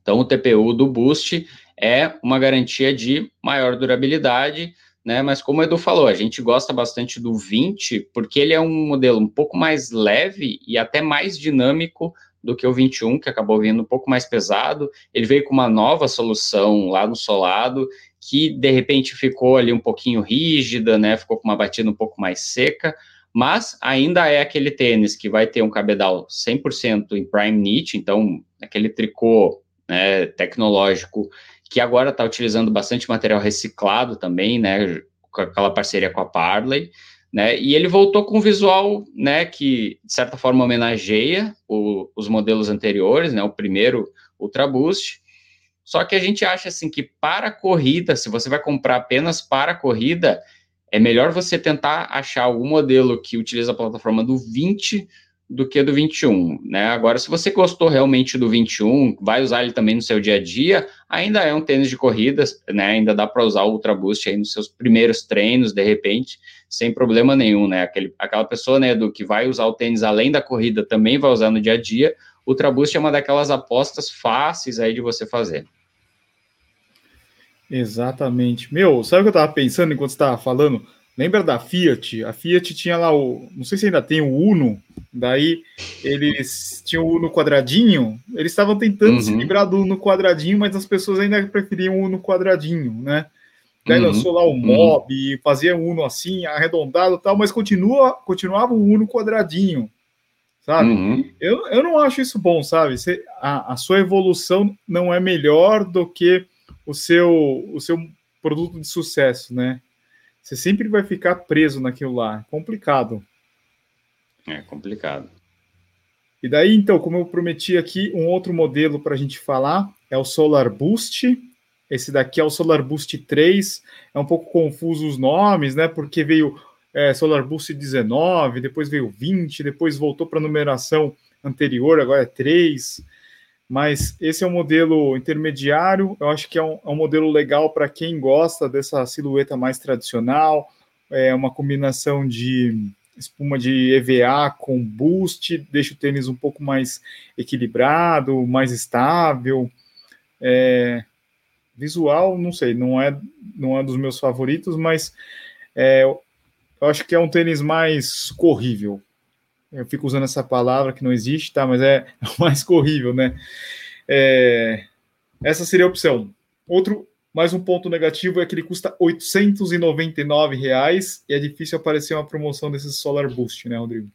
Então o TPU do boost é uma garantia de maior durabilidade né? Mas como o Edu falou, a gente gosta bastante do 20 porque ele é um modelo um pouco mais leve e até mais dinâmico do que o 21, que acabou vindo um pouco mais pesado. Ele veio com uma nova solução lá no solado, que de repente ficou ali um pouquinho rígida, né? Ficou com uma batida um pouco mais seca, mas ainda é aquele tênis que vai ter um cabedal 100% em prime knit, então aquele tricô né, tecnológico que agora está utilizando bastante material reciclado também, né, com aquela parceria com a Parley, né, e ele voltou com um visual, né, que de certa forma homenageia o, os modelos anteriores, né, o primeiro Ultra Boost, só que a gente acha assim que para a corrida, se você vai comprar apenas para a corrida, é melhor você tentar achar algum modelo que utiliza a plataforma do 20 do que do 21, né? Agora, se você gostou realmente do 21, vai usar ele também no seu dia a dia, ainda é um tênis de corridas, né? Ainda dá para usar o Ultra Boost aí nos seus primeiros treinos, de repente, sem problema nenhum, né? Aquele, aquela pessoa, né, do que vai usar o tênis além da corrida também vai usar no dia a dia, o Ultra Boost é uma daquelas apostas fáceis aí de você fazer. Exatamente. Meu, sabe o que eu estava pensando enquanto estava falando? Lembra da Fiat? A Fiat tinha lá o. Não sei se ainda tem o Uno. Daí eles tinham o Uno quadradinho. Eles estavam tentando uhum. se livrar do Uno quadradinho, mas as pessoas ainda preferiam o Uno quadradinho, né? Daí uhum. lançou lá o uhum. Mob, uhum. fazia um Uno assim, arredondado e tal, mas continua, continuava o Uno quadradinho, sabe? Uhum. Eu, eu não acho isso bom, sabe? Você, a, a sua evolução não é melhor do que o seu, o seu produto de sucesso, né? Você sempre vai ficar preso naquilo lá. Complicado. É complicado. E daí, então, como eu prometi aqui, um outro modelo para a gente falar é o Solar Boost. Esse daqui é o Solar Boost 3. É um pouco confuso os nomes, né? Porque veio é, Solar Boost 19, depois veio 20, depois voltou para a numeração anterior, agora é 3 mas esse é um modelo intermediário. Eu acho que é um, é um modelo legal para quem gosta dessa silhueta mais tradicional, é uma combinação de espuma de EVA com boost, deixa o tênis um pouco mais equilibrado, mais estável. É, visual, não sei, não é, não é dos meus favoritos, mas é, eu acho que é um tênis mais corrível. Eu fico usando essa palavra que não existe, tá? Mas é [laughs] mais corrível, né? É, essa seria a opção. Outro, mais um ponto negativo é que ele custa 899 reais e é difícil aparecer uma promoção desses Solar Boost, né, Rodrigo?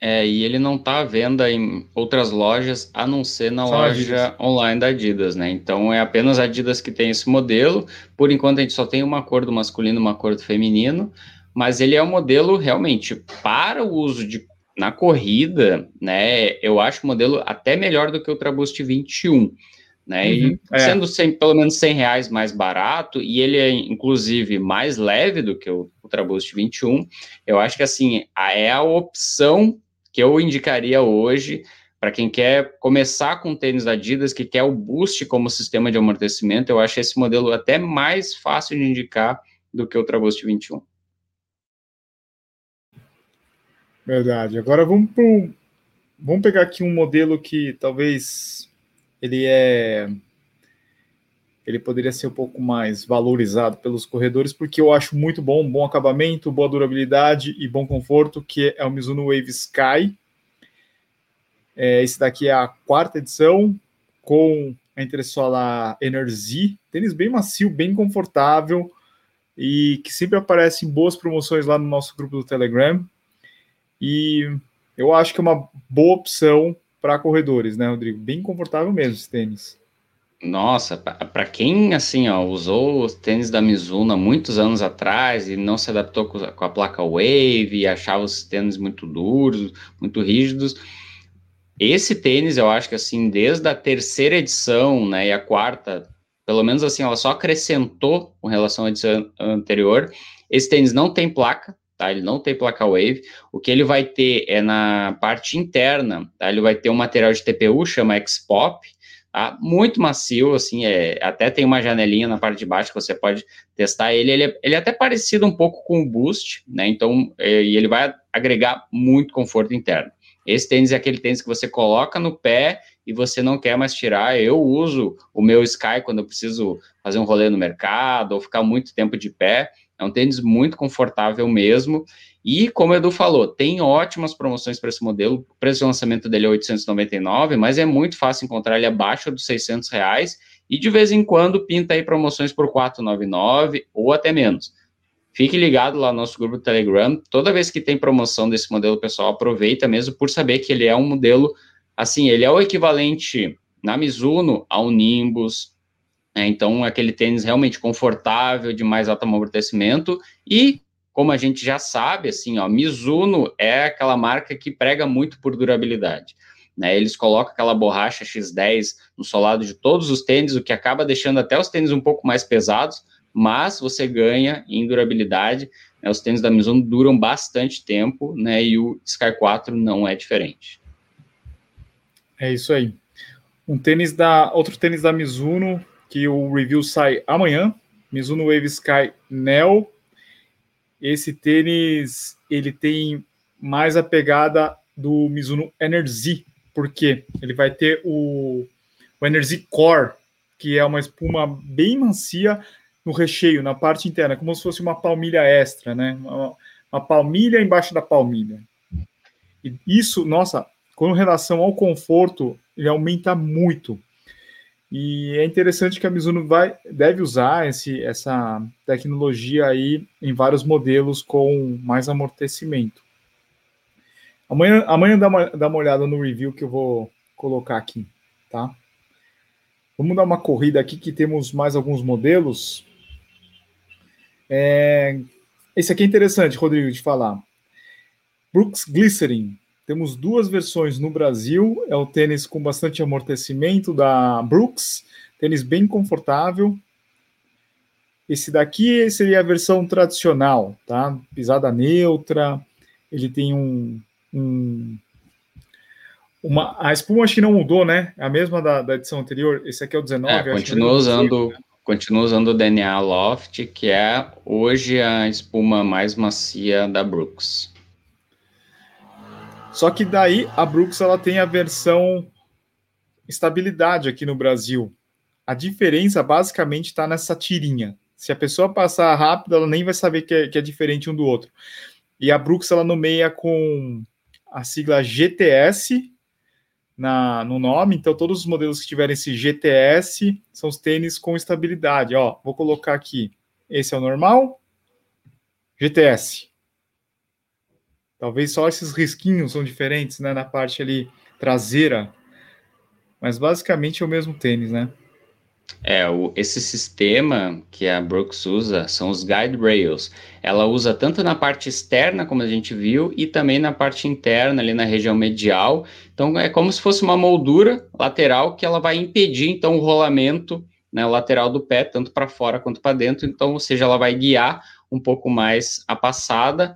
É, e ele não está à venda em outras lojas, a não ser na Só loja online da Adidas, né? Então é apenas a Adidas que tem esse modelo. Por enquanto a gente só tem uma cor do masculino, uma cor do feminino, mas ele é um modelo realmente para o uso de na corrida, né? Eu acho o modelo até melhor do que o Traboost 21 né? Uhum, e é. sendo 100, pelo menos 100 reais mais barato, e ele é inclusive mais leve do que o Ultra Boost 21, eu acho que assim é a opção que eu indicaria hoje para quem quer começar com tênis Adidas, que quer o Boost como sistema de amortecimento, eu acho esse modelo até mais fácil de indicar do que o Ultra Boost 21. Verdade. Agora vamos para um, vamos pegar aqui um modelo que talvez ele é ele poderia ser um pouco mais valorizado pelos corredores, porque eu acho muito bom, bom acabamento, boa durabilidade e bom conforto, que é o Mizuno Wave Sky. É, esse daqui é a quarta edição, com a entressola Energy, tênis bem macio, bem confortável, e que sempre aparece em boas promoções lá no nosso grupo do Telegram. E eu acho que é uma boa opção para corredores, né, Rodrigo? Bem confortável mesmo esse tênis. Nossa, para quem assim ó, usou os tênis da Mizuno há muitos anos atrás e não se adaptou com a placa Wave e achava os tênis muito duros, muito rígidos, esse tênis eu acho que assim desde a terceira edição, né, e a quarta, pelo menos assim, ela só acrescentou com relação à edição anterior. Esse tênis não tem placa, tá? Ele não tem placa Wave. O que ele vai ter é na parte interna, tá? Ele vai ter um material de TPU, chama X-Pop, tá? Muito macio, assim, é, até tem uma janelinha na parte de baixo que você pode testar ele. Ele é, ele é até parecido um pouco com o Boost, né? Então, é, e ele vai agregar muito conforto interno. Esse tênis é aquele tênis que você coloca no pé e você não quer mais tirar. Eu uso o meu Sky quando eu preciso fazer um rolê no mercado ou ficar muito tempo de pé. É um tênis muito confortável mesmo. E, como o Edu falou, tem ótimas promoções para esse modelo. O preço de lançamento dele é 899, mas é muito fácil encontrar ele abaixo dos 600 reais. E de vez em quando pinta aí promoções por 499 ou até menos. Fique ligado lá no nosso grupo do Telegram. Toda vez que tem promoção desse modelo, pessoal aproveita mesmo por saber que ele é um modelo, assim, ele é o equivalente na Mizuno ao Nimbus, né? Então, aquele tênis realmente confortável, de mais alto amortecimento e como a gente já sabe, assim, ó, Mizuno é aquela marca que prega muito por durabilidade. Né? Eles colocam aquela borracha X10 no solado de todos os tênis, o que acaba deixando até os tênis um pouco mais pesados, mas você ganha em durabilidade. Né? Os tênis da Mizuno duram bastante tempo, né? E o Sky 4 não é diferente. É isso aí. Um tênis da outro tênis da Mizuno que o review sai amanhã. Mizuno Wave Sky Neo. Esse tênis ele tem mais a pegada do Mizuno Energy, porque ele vai ter o, o Energy Core, que é uma espuma bem macia no recheio, na parte interna, como se fosse uma palmilha extra, né? Uma, uma palmilha embaixo da palmilha. E isso, nossa, com relação ao conforto, ele aumenta muito. E é interessante que a Mizuno vai, deve usar esse, essa tecnologia aí em vários modelos com mais amortecimento. Amanhã, amanhã dá, uma, dá uma olhada no review que eu vou colocar aqui, tá? Vamos dar uma corrida aqui que temos mais alguns modelos. É, esse aqui é interessante, Rodrigo, de falar. Brooks Glycerin, temos duas versões no Brasil. É o tênis com bastante amortecimento da Brooks, tênis bem confortável. Esse daqui seria a versão tradicional, tá? Pisada neutra. Ele tem um, um uma, a espuma acho que não mudou, né? É a mesma da, da edição anterior. Esse aqui é o 19. É, continua usando, né? continua usando o DNA Loft, que é hoje a espuma mais macia da Brooks. Só que daí a Brooks ela tem a versão estabilidade aqui no Brasil. A diferença basicamente está nessa tirinha. Se a pessoa passar rápido, ela nem vai saber que é, que é diferente um do outro. E a Brooks ela nomeia com a sigla GTS na, no nome, então todos os modelos que tiverem esse GTS são os tênis com estabilidade. Ó, vou colocar aqui. Esse é o normal, GTS. Talvez só esses risquinhos são diferentes, né, na parte ali traseira, mas basicamente é o mesmo tênis, né? É, o, esse sistema que a Brooks usa são os guide rails. Ela usa tanto na parte externa, como a gente viu, e também na parte interna, ali na região medial. Então, é como se fosse uma moldura lateral que ela vai impedir, então, o rolamento né, lateral do pé, tanto para fora quanto para dentro. Então, ou seja, ela vai guiar um pouco mais a passada.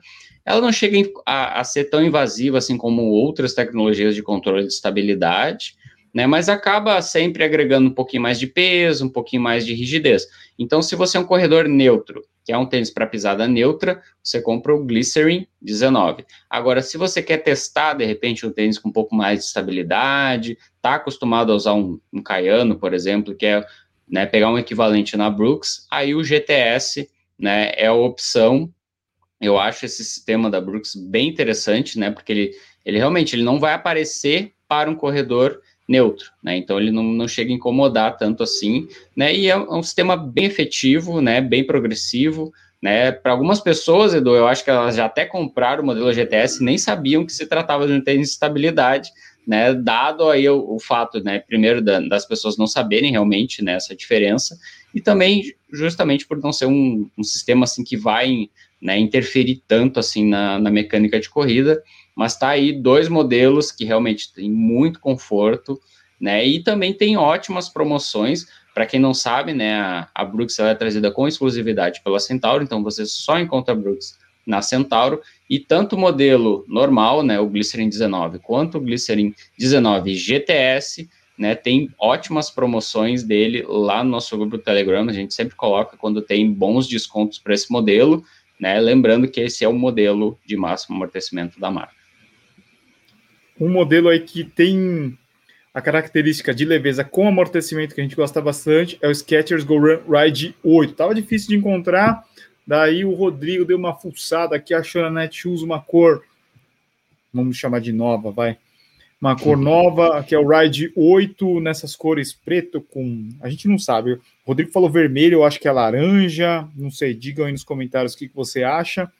Ela não chega a, a ser tão invasiva assim como outras tecnologias de controle de estabilidade, né? Mas acaba sempre agregando um pouquinho mais de peso, um pouquinho mais de rigidez. Então, se você é um corredor neutro, que é um tênis para pisada neutra, você compra o Glycerin 19. Agora, se você quer testar, de repente, um tênis com um pouco mais de estabilidade, está acostumado a usar um, um Caiano, por exemplo, que é né, pegar um equivalente na Brooks, aí o GTS né, é a opção. Eu acho esse sistema da Brooks bem interessante, né, porque ele, ele realmente ele não vai aparecer para um corredor neutro, né? Então ele não, não chega a incomodar tanto assim, né? E é um sistema bem efetivo, né? Bem progressivo, né? Para algumas pessoas, Edu, eu acho que elas já até compraram o modelo GTS e nem sabiam que se tratava de um tênis de estabilidade, né? Dado aí o, o fato, né? Primeiro da, das pessoas não saberem realmente né, essa diferença e também justamente por não ser um, um sistema assim que vai né, interferir tanto assim na, na mecânica de corrida mas tá aí dois modelos que realmente têm muito conforto, né? E também tem ótimas promoções. Para quem não sabe, né, a, a Brooks é trazida com exclusividade pela Centauro, então você só encontra a Brooks na Centauro, e tanto o modelo normal, né, o Glycerin 19, quanto o Glycerin 19 GTS, né, tem ótimas promoções dele lá no nosso grupo Telegram, a gente sempre coloca quando tem bons descontos para esse modelo, né, lembrando que esse é o modelo de máximo amortecimento da marca. Um modelo aí que tem a característica de leveza com amortecimento que a gente gosta bastante é o Skechers Go Ride 8. Tava difícil de encontrar, daí o Rodrigo deu uma fuçada aqui, achou na Netshoes uma cor, vamos chamar de nova, vai. Uma cor nova, que é o Ride 8, nessas cores preto com. A gente não sabe. O Rodrigo falou vermelho, eu acho que é laranja. Não sei, digam aí nos comentários o que, que você acha.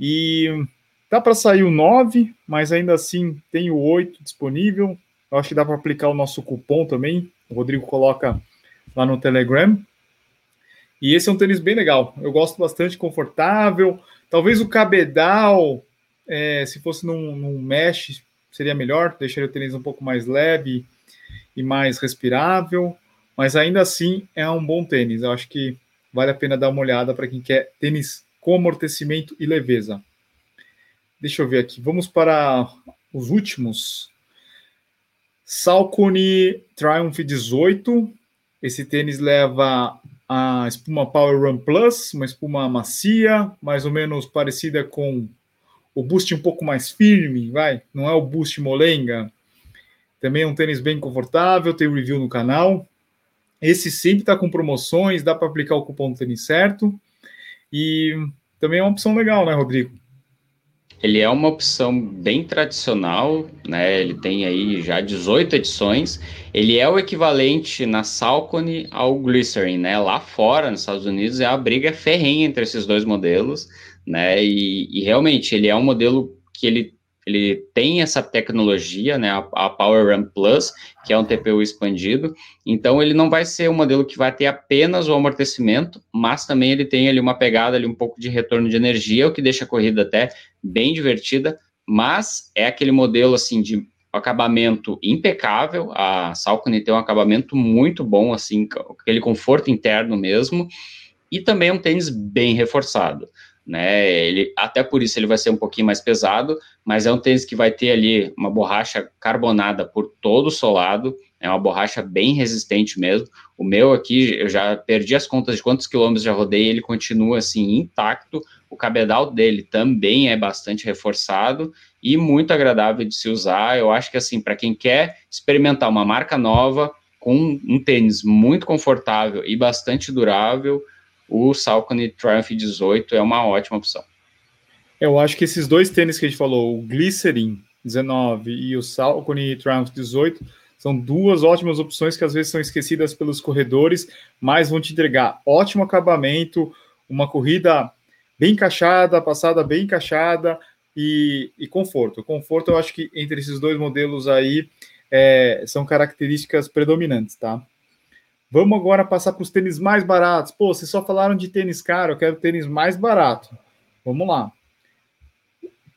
E Dá para sair o 9, mas ainda assim tem o 8 disponível. Eu acho que dá para aplicar o nosso cupom também. O Rodrigo coloca lá no Telegram. E esse é um tênis bem legal. Eu gosto bastante, confortável. Talvez o cabedal, é, se fosse num, num mesh, seria melhor. Deixaria o tênis um pouco mais leve e mais respirável. Mas ainda assim é um bom tênis. Eu acho que vale a pena dar uma olhada para quem quer tênis com amortecimento e leveza. Deixa eu ver aqui. Vamos para os últimos. Salcone Triumph 18. Esse tênis leva a espuma Power Run Plus, uma espuma macia, mais ou menos parecida com o Boost um pouco mais firme, vai? Não é o Boost molenga. Também é um tênis bem confortável, tem review no canal. Esse sempre está com promoções, dá para aplicar o cupom do tênis certo. E também é uma opção legal, né, Rodrigo? Ele é uma opção bem tradicional, né? Ele tem aí já 18 edições. Ele é o equivalente na Salcone ao Glycerin, né? Lá fora, nos Estados Unidos, é a briga ferrenha entre esses dois modelos, né? E, e realmente ele é um modelo que ele ele tem essa tecnologia, né, a, a Power Run Plus, que é um TPU expandido, então ele não vai ser um modelo que vai ter apenas o amortecimento, mas também ele tem ali uma pegada ali um pouco de retorno de energia, o que deixa a corrida até bem divertida, mas é aquele modelo assim de acabamento impecável, a Salcone tem um acabamento muito bom, assim, aquele conforto interno mesmo, e também um tênis bem reforçado né? Ele até por isso ele vai ser um pouquinho mais pesado, mas é um tênis que vai ter ali uma borracha carbonada por todo o solado, é uma borracha bem resistente mesmo. O meu aqui, eu já perdi as contas de quantos quilômetros já rodei, ele continua assim intacto, O cabedal dele também é bastante reforçado e muito agradável de se usar. Eu acho que assim, para quem quer experimentar uma marca nova com um tênis muito confortável e bastante durável, o Saucony Triumph 18 é uma ótima opção. Eu acho que esses dois tênis que a gente falou, o Glycerin 19 e o Saucony Triumph 18, são duas ótimas opções que às vezes são esquecidas pelos corredores, mas vão te entregar ótimo acabamento, uma corrida bem encaixada, passada bem encaixada e, e conforto. Conforto, eu acho que entre esses dois modelos aí é, são características predominantes, tá? Vamos agora passar para os tênis mais baratos. Pô, vocês só falaram de tênis caro, eu quero tênis mais barato. Vamos lá.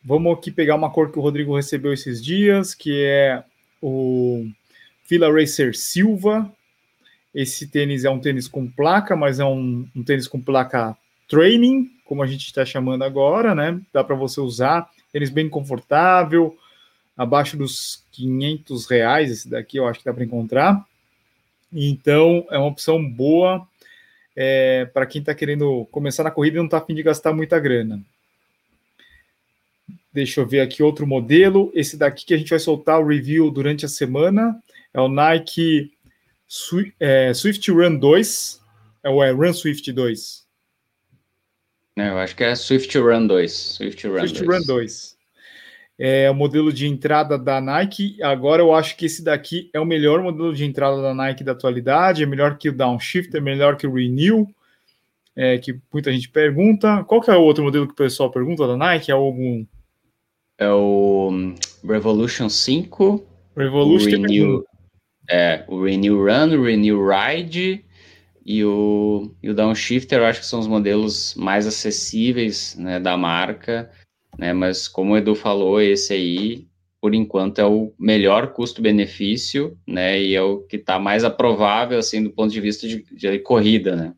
Vamos aqui pegar uma cor que o Rodrigo recebeu esses dias, que é o Fila Racer Silva. Esse tênis é um tênis com placa, mas é um, um tênis com placa training, como a gente está chamando agora, né? Dá para você usar. Tênis bem confortável, abaixo dos 500 reais. Esse daqui eu acho que dá para encontrar. Então, é uma opção boa é, para quem está querendo começar na corrida e não está afim de gastar muita grana. Deixa eu ver aqui outro modelo. Esse daqui que a gente vai soltar o review durante a semana é o Nike Swift, é, Swift Run 2. É o é, Run Swift 2. É, eu acho que é Swift Run 2. Swift Run Swift 2. Run 2. É o modelo de entrada da Nike. Agora eu acho que esse daqui é o melhor modelo de entrada da Nike da atualidade. É melhor que o Downshift, é melhor que o Renew. É, que muita gente pergunta. Qual que é o outro modelo que o pessoal pergunta da Nike? É algum é o hum, Revolution 5, Revolution o Renew, é, o Renew Run, o Renew Ride e o, e o Downshifter, eu acho que são os modelos mais acessíveis né, da marca, né, mas como o Edu falou, esse aí, por enquanto, é o melhor custo-benefício, né, e é o que está mais aprovável, assim, do ponto de vista de, de corrida, né.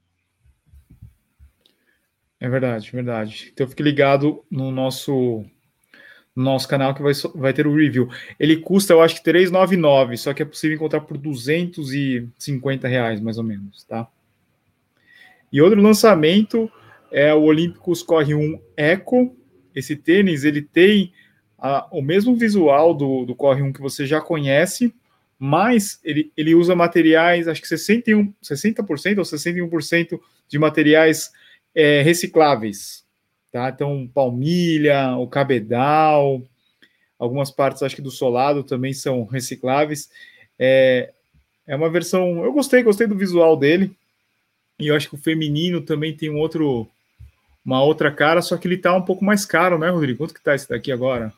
É verdade, verdade. Então fique ligado no nosso no nosso canal que vai, vai ter o review. Ele custa, eu acho que 399, só que é possível encontrar por 250 reais, mais ou menos, tá? E outro lançamento é o Olímpicos Corre 1 Eco. Esse tênis, ele tem a, o mesmo visual do, do Corre 1 que você já conhece, mas ele, ele usa materiais, acho que 61, 60% ou 61% de materiais é, recicláveis, Tá? Então, palmilha, o cabedal, algumas partes, acho que do solado também são recicláveis. É, é uma versão. Eu gostei, gostei do visual dele. E eu acho que o feminino também tem um outro, uma outra cara, só que ele tá um pouco mais caro, né, Rodrigo? Quanto que tá esse daqui agora?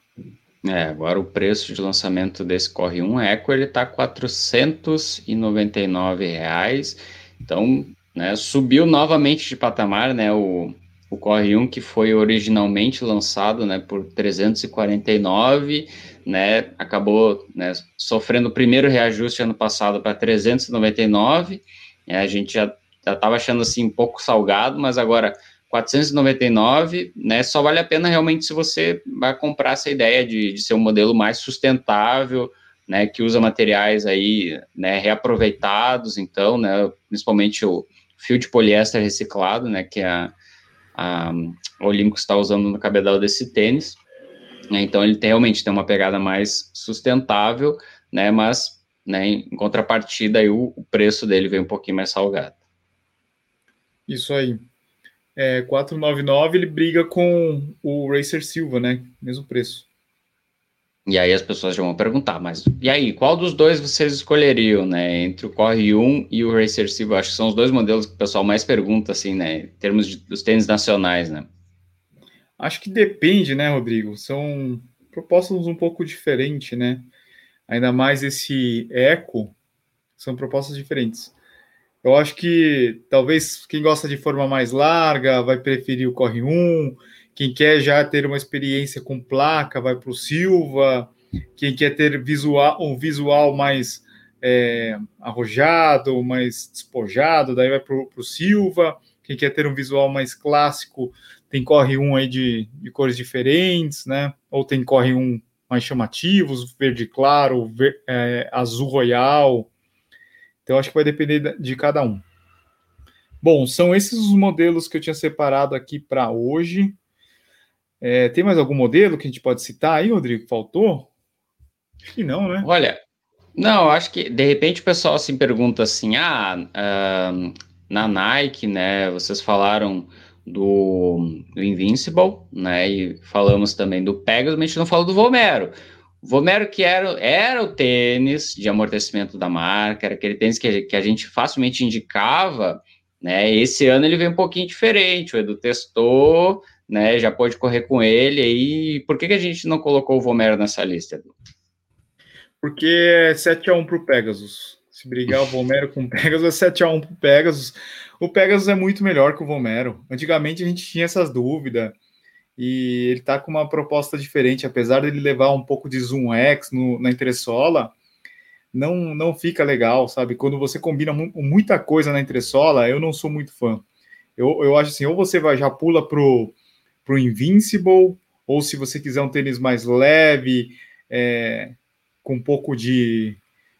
É, agora o preço de lançamento desse Corre 1 Eco, ele tá 499 reais. Então, né, subiu novamente de patamar, né, o, o Corre 1 que foi originalmente lançado, né, por 349, né, acabou, né, sofrendo o primeiro reajuste ano passado para 399, né, a gente já estava achando assim um pouco salgado, mas agora 499, né, só vale a pena realmente se você vai comprar essa ideia de, de ser um modelo mais sustentável, né, que usa materiais aí, né, reaproveitados, então, né, principalmente o fio de poliéster reciclado, né, que a, a, Olímpicos está usando no cabedal desse tênis. Né, então ele tem, realmente tem uma pegada mais sustentável, né? Mas né, em contrapartida aí, o, o preço dele vem um pouquinho mais salgado. Isso aí. É, 499 ele briga com o Racer Silva, né? Mesmo preço. E aí as pessoas já vão perguntar, mas e aí, qual dos dois vocês escolheriam, né? Entre o Corre 1 e o Racer Silva? Acho que são os dois modelos que o pessoal mais pergunta, assim, né? Em termos de, dos tênis nacionais, né? Acho que depende, né, Rodrigo? São propostas um pouco diferentes, né? Ainda mais esse Eco, são propostas diferentes. Eu acho que talvez quem gosta de forma mais larga vai preferir o Corre 1, quem quer já ter uma experiência com placa vai para o Silva. Quem quer ter visual, um visual mais é, arrojado, mais despojado, daí vai para o Silva. Quem quer ter um visual mais clássico, tem corre um aí de, de cores diferentes, né? Ou tem corre um mais chamativos, verde claro, ver, é, azul royal. Então acho que vai depender de cada um. Bom, são esses os modelos que eu tinha separado aqui para hoje. É, tem mais algum modelo que a gente pode citar aí, Rodrigo? Faltou? Acho que não, né? Olha, não, acho que de repente o pessoal se pergunta assim: ah, uh, na Nike, né? Vocês falaram do, do, Invincible, né? E falamos também do Pegasus, mas a gente não falou do Vomero. Vomero que era, era o tênis de amortecimento da marca, era aquele tênis que, que a gente facilmente indicava, né? Esse ano ele veio um pouquinho diferente, o Edu testou, né? Já pode correr com ele aí. Por que, que a gente não colocou o Vomero nessa lista, Edu? Porque é 7x1 para o Pegasus. Se brigar o Vomero com o Pegasus, é 7x1 para o Pegasus. O Pegasus é muito melhor que o Vomero. Antigamente a gente tinha essas dúvidas. E ele está com uma proposta diferente, apesar dele levar um pouco de zoom X no, na entressola, não, não fica legal, sabe? Quando você combina mu muita coisa na entressola, eu não sou muito fã. Eu, eu acho assim, ou você vai já pula pro, pro Invincible, ou se você quiser um tênis mais leve, é, com um pouco de,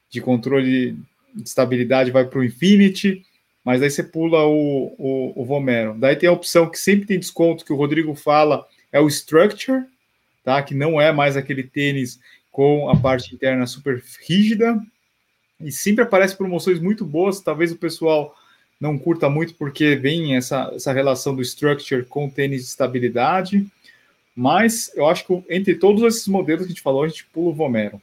de controle de estabilidade, vai para o Infinity, mas aí você pula o, o, o, Vomero. Daí tem a opção que sempre tem desconto, que o Rodrigo fala, é o Structure, tá? que não é mais aquele tênis com a parte interna super rígida, e sempre aparece promoções muito boas, talvez o pessoal não curta muito porque vem essa, essa relação do Structure com o tênis de estabilidade, mas eu acho que entre todos esses modelos que a gente falou, a gente pula o Vomero.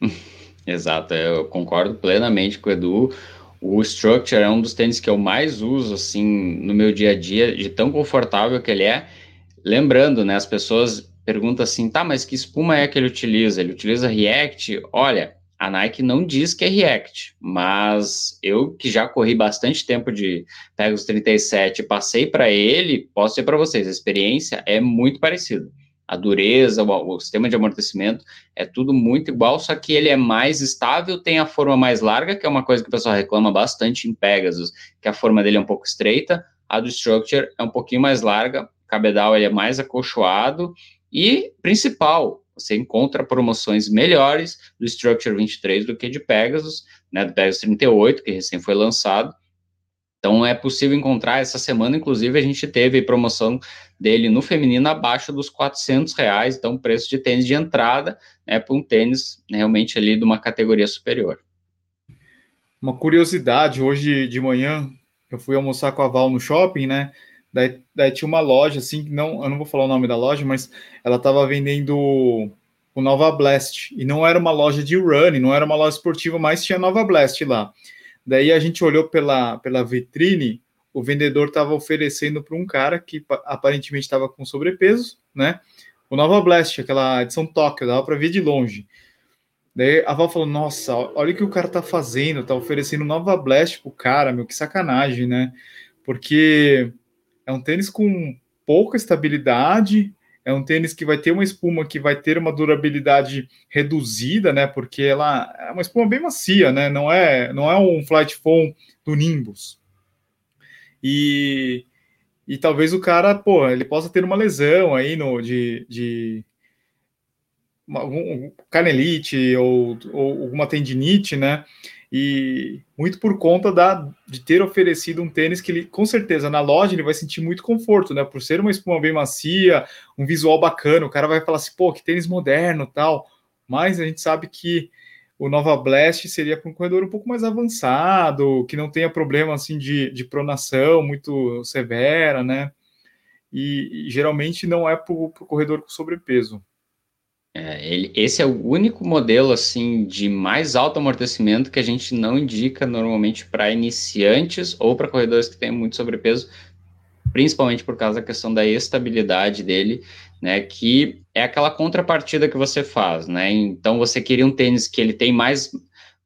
[laughs] Exato, eu concordo plenamente com o Edu. O Structure é um dos tênis que eu mais uso assim no meu dia a dia, de tão confortável que ele é. Lembrando, né, as pessoas perguntam assim, tá, mas que espuma é que ele utiliza? Ele utiliza React? Olha, a Nike não diz que é React, mas eu que já corri bastante tempo de Pegasus 37 e passei para ele, posso dizer para vocês, a experiência é muito parecida a dureza, o, o, sistema de amortecimento, é tudo muito igual, só que ele é mais estável, tem a forma mais larga, que é uma coisa que o pessoal reclama bastante em Pegasus, que a forma dele é um pouco estreita, a do Structure é um pouquinho mais larga, o cabedal ele é mais acolchoado, e, principal, você encontra promoções melhores do Structure 23 do que de Pegasus, né, do Pegasus 38, que recém foi lançado, então é possível encontrar essa semana, inclusive a gente teve promoção dele no feminino abaixo dos 400 reais, então preço de tênis de entrada, né, para um tênis realmente ali de uma categoria superior. Uma curiosidade, hoje de manhã eu fui almoçar com a Val no shopping, né? Daí, daí tinha uma loja assim, não, eu não vou falar o nome da loja, mas ela estava vendendo o Nova Blast e não era uma loja de running, não era uma loja esportiva, mas tinha Nova Blast lá. Daí a gente olhou pela, pela vitrine, o vendedor estava oferecendo para um cara que aparentemente estava com sobrepeso, né? O Nova Blast, aquela edição Tóquio, dava para ver de longe. Daí a Val falou: Nossa, olha o que o cara tá fazendo, tá oferecendo Nova Blast pro cara, meu, que sacanagem, né? Porque é um tênis com pouca estabilidade, é um tênis que vai ter uma espuma que vai ter uma durabilidade reduzida, né? Porque ela é uma espuma bem macia, né? Não é, não é um flight foam do Nimbus. E, e talvez o cara, pô, ele possa ter uma lesão aí no de, de uma, um canelite ou, ou alguma tendinite, né? E muito por conta da, de ter oferecido um tênis que ele, com certeza, na loja ele vai sentir muito conforto, né? Por ser uma espuma bem macia, um visual bacana, o cara vai falar assim, pô, que tênis moderno tal. Mas a gente sabe que o Nova Blast seria para um corredor um pouco mais avançado, que não tenha problema assim de, de pronação muito severa, né? E, e geralmente não é para o corredor com sobrepeso. É, ele, esse é o único modelo assim de mais alto amortecimento que a gente não indica normalmente para iniciantes ou para corredores que têm muito sobrepeso, principalmente por causa da questão da estabilidade dele, né? Que é aquela contrapartida que você faz, né? Então você queria um tênis que ele tem mais,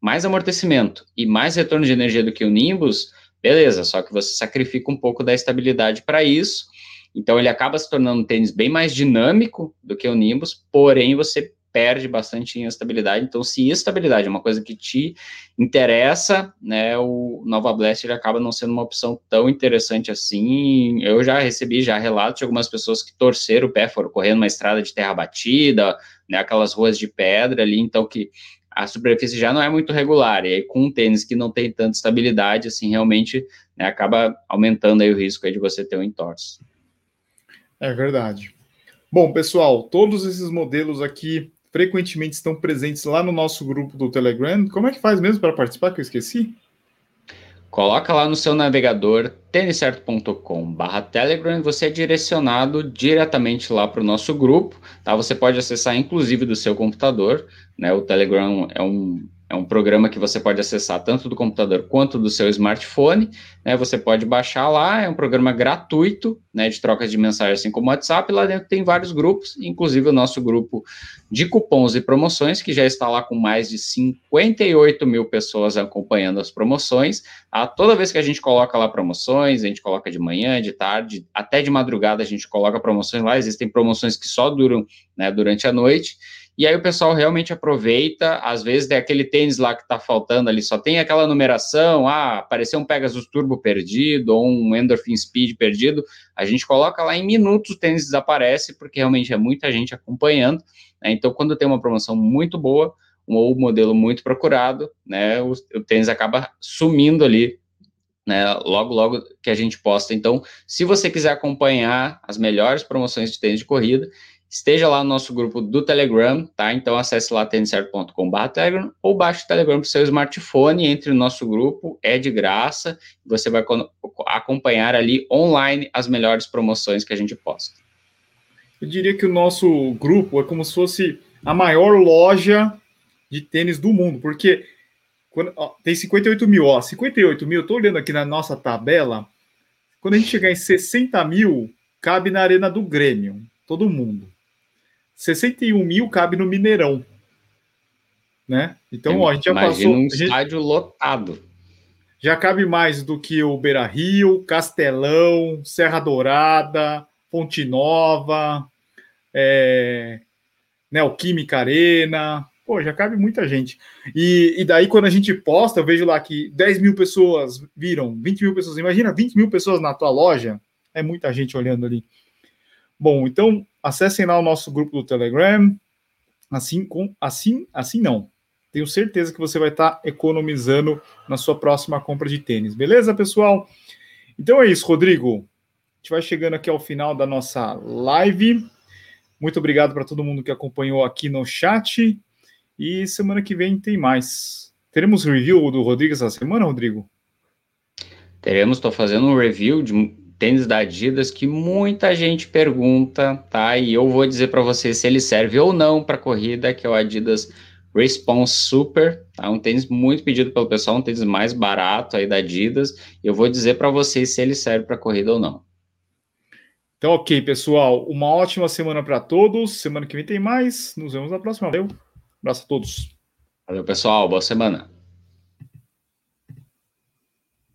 mais amortecimento e mais retorno de energia do que o Nimbus, beleza, só que você sacrifica um pouco da estabilidade para isso então ele acaba se tornando um tênis bem mais dinâmico do que o Nimbus, porém você perde bastante em estabilidade. Então, se estabilidade é uma coisa que te interessa, né, o Nova Blast ele acaba não sendo uma opção tão interessante assim. Eu já recebi já relatos de algumas pessoas que torceram o pé, foram correndo uma estrada de terra batida, né, aquelas ruas de pedra ali, então que a superfície já não é muito regular, e aí com um tênis que não tem tanta estabilidade, assim, realmente né, acaba aumentando aí o risco aí de você ter um entorse. É verdade. Bom, pessoal, todos esses modelos aqui frequentemente estão presentes lá no nosso grupo do Telegram. Como é que faz mesmo para participar, que eu esqueci? Coloca lá no seu navegador têniscerto.com/barra Telegram, você é direcionado diretamente lá para o nosso grupo, tá? Você pode acessar inclusive do seu computador, né? O Telegram é um é um programa que você pode acessar tanto do computador quanto do seu smartphone. Né? Você pode baixar lá, é um programa gratuito né, de troca de mensagens, assim como o WhatsApp. Lá dentro tem vários grupos, inclusive o nosso grupo de cupons e promoções, que já está lá com mais de 58 mil pessoas acompanhando as promoções. Tá? Toda vez que a gente coloca lá promoções, a gente coloca de manhã, de tarde, até de madrugada a gente coloca promoções lá. Existem promoções que só duram né, durante a noite. E aí o pessoal realmente aproveita, às vezes é aquele tênis lá que está faltando ali, só tem aquela numeração, ah, apareceu um Pegasus Turbo perdido, ou um Endorphin Speed perdido, a gente coloca lá em minutos o tênis desaparece, porque realmente é muita gente acompanhando, né? então quando tem uma promoção muito boa, ou um modelo muito procurado, né, o, o tênis acaba sumindo ali né, logo, logo que a gente posta. Então, se você quiser acompanhar as melhores promoções de tênis de corrida, esteja lá no nosso grupo do Telegram, tá? Então acesse lá têniscerto.com.br Telegram ou baixe o Telegram para o seu smartphone, entre no nosso grupo, é de graça, você vai acompanhar ali online as melhores promoções que a gente posta. Eu diria que o nosso grupo é como se fosse a maior loja de tênis do mundo, porque quando, ó, tem 58 mil, ó, 58 mil, estou olhando aqui na nossa tabela, quando a gente chegar em 60 mil, cabe na arena do Grêmio, todo mundo. 61 mil cabe no Mineirão. Né? Então, ó, a gente já passou. um estádio gente, lotado. Já cabe mais do que o Beira Rio, Castelão, Serra Dourada, Ponte Nova, é, Neoquímica Arena. Pô, já cabe muita gente. E, e daí, quando a gente posta, eu vejo lá que 10 mil pessoas viram, 20 mil pessoas. Imagina 20 mil pessoas na tua loja. É muita gente olhando ali. Bom, então acessem lá o nosso grupo do Telegram. Assim, com, assim, assim não. Tenho certeza que você vai estar economizando na sua próxima compra de tênis. Beleza, pessoal? Então é isso, Rodrigo. A gente vai chegando aqui ao final da nossa live. Muito obrigado para todo mundo que acompanhou aqui no chat. E semana que vem tem mais. Teremos review do Rodrigo essa semana, Rodrigo? Teremos, estou fazendo um review de tênis da Adidas que muita gente pergunta, tá? E eu vou dizer para você se ele serve ou não para corrida, que é o Adidas Response Super, tá? Um tênis muito pedido pelo pessoal, um tênis mais barato aí da Adidas. Eu vou dizer para vocês se ele serve para corrida ou não. Então, ok, pessoal. Uma ótima semana para todos. Semana que vem tem mais. Nos vemos na próxima. Valeu. Um abraço a todos. Valeu, pessoal. Boa semana.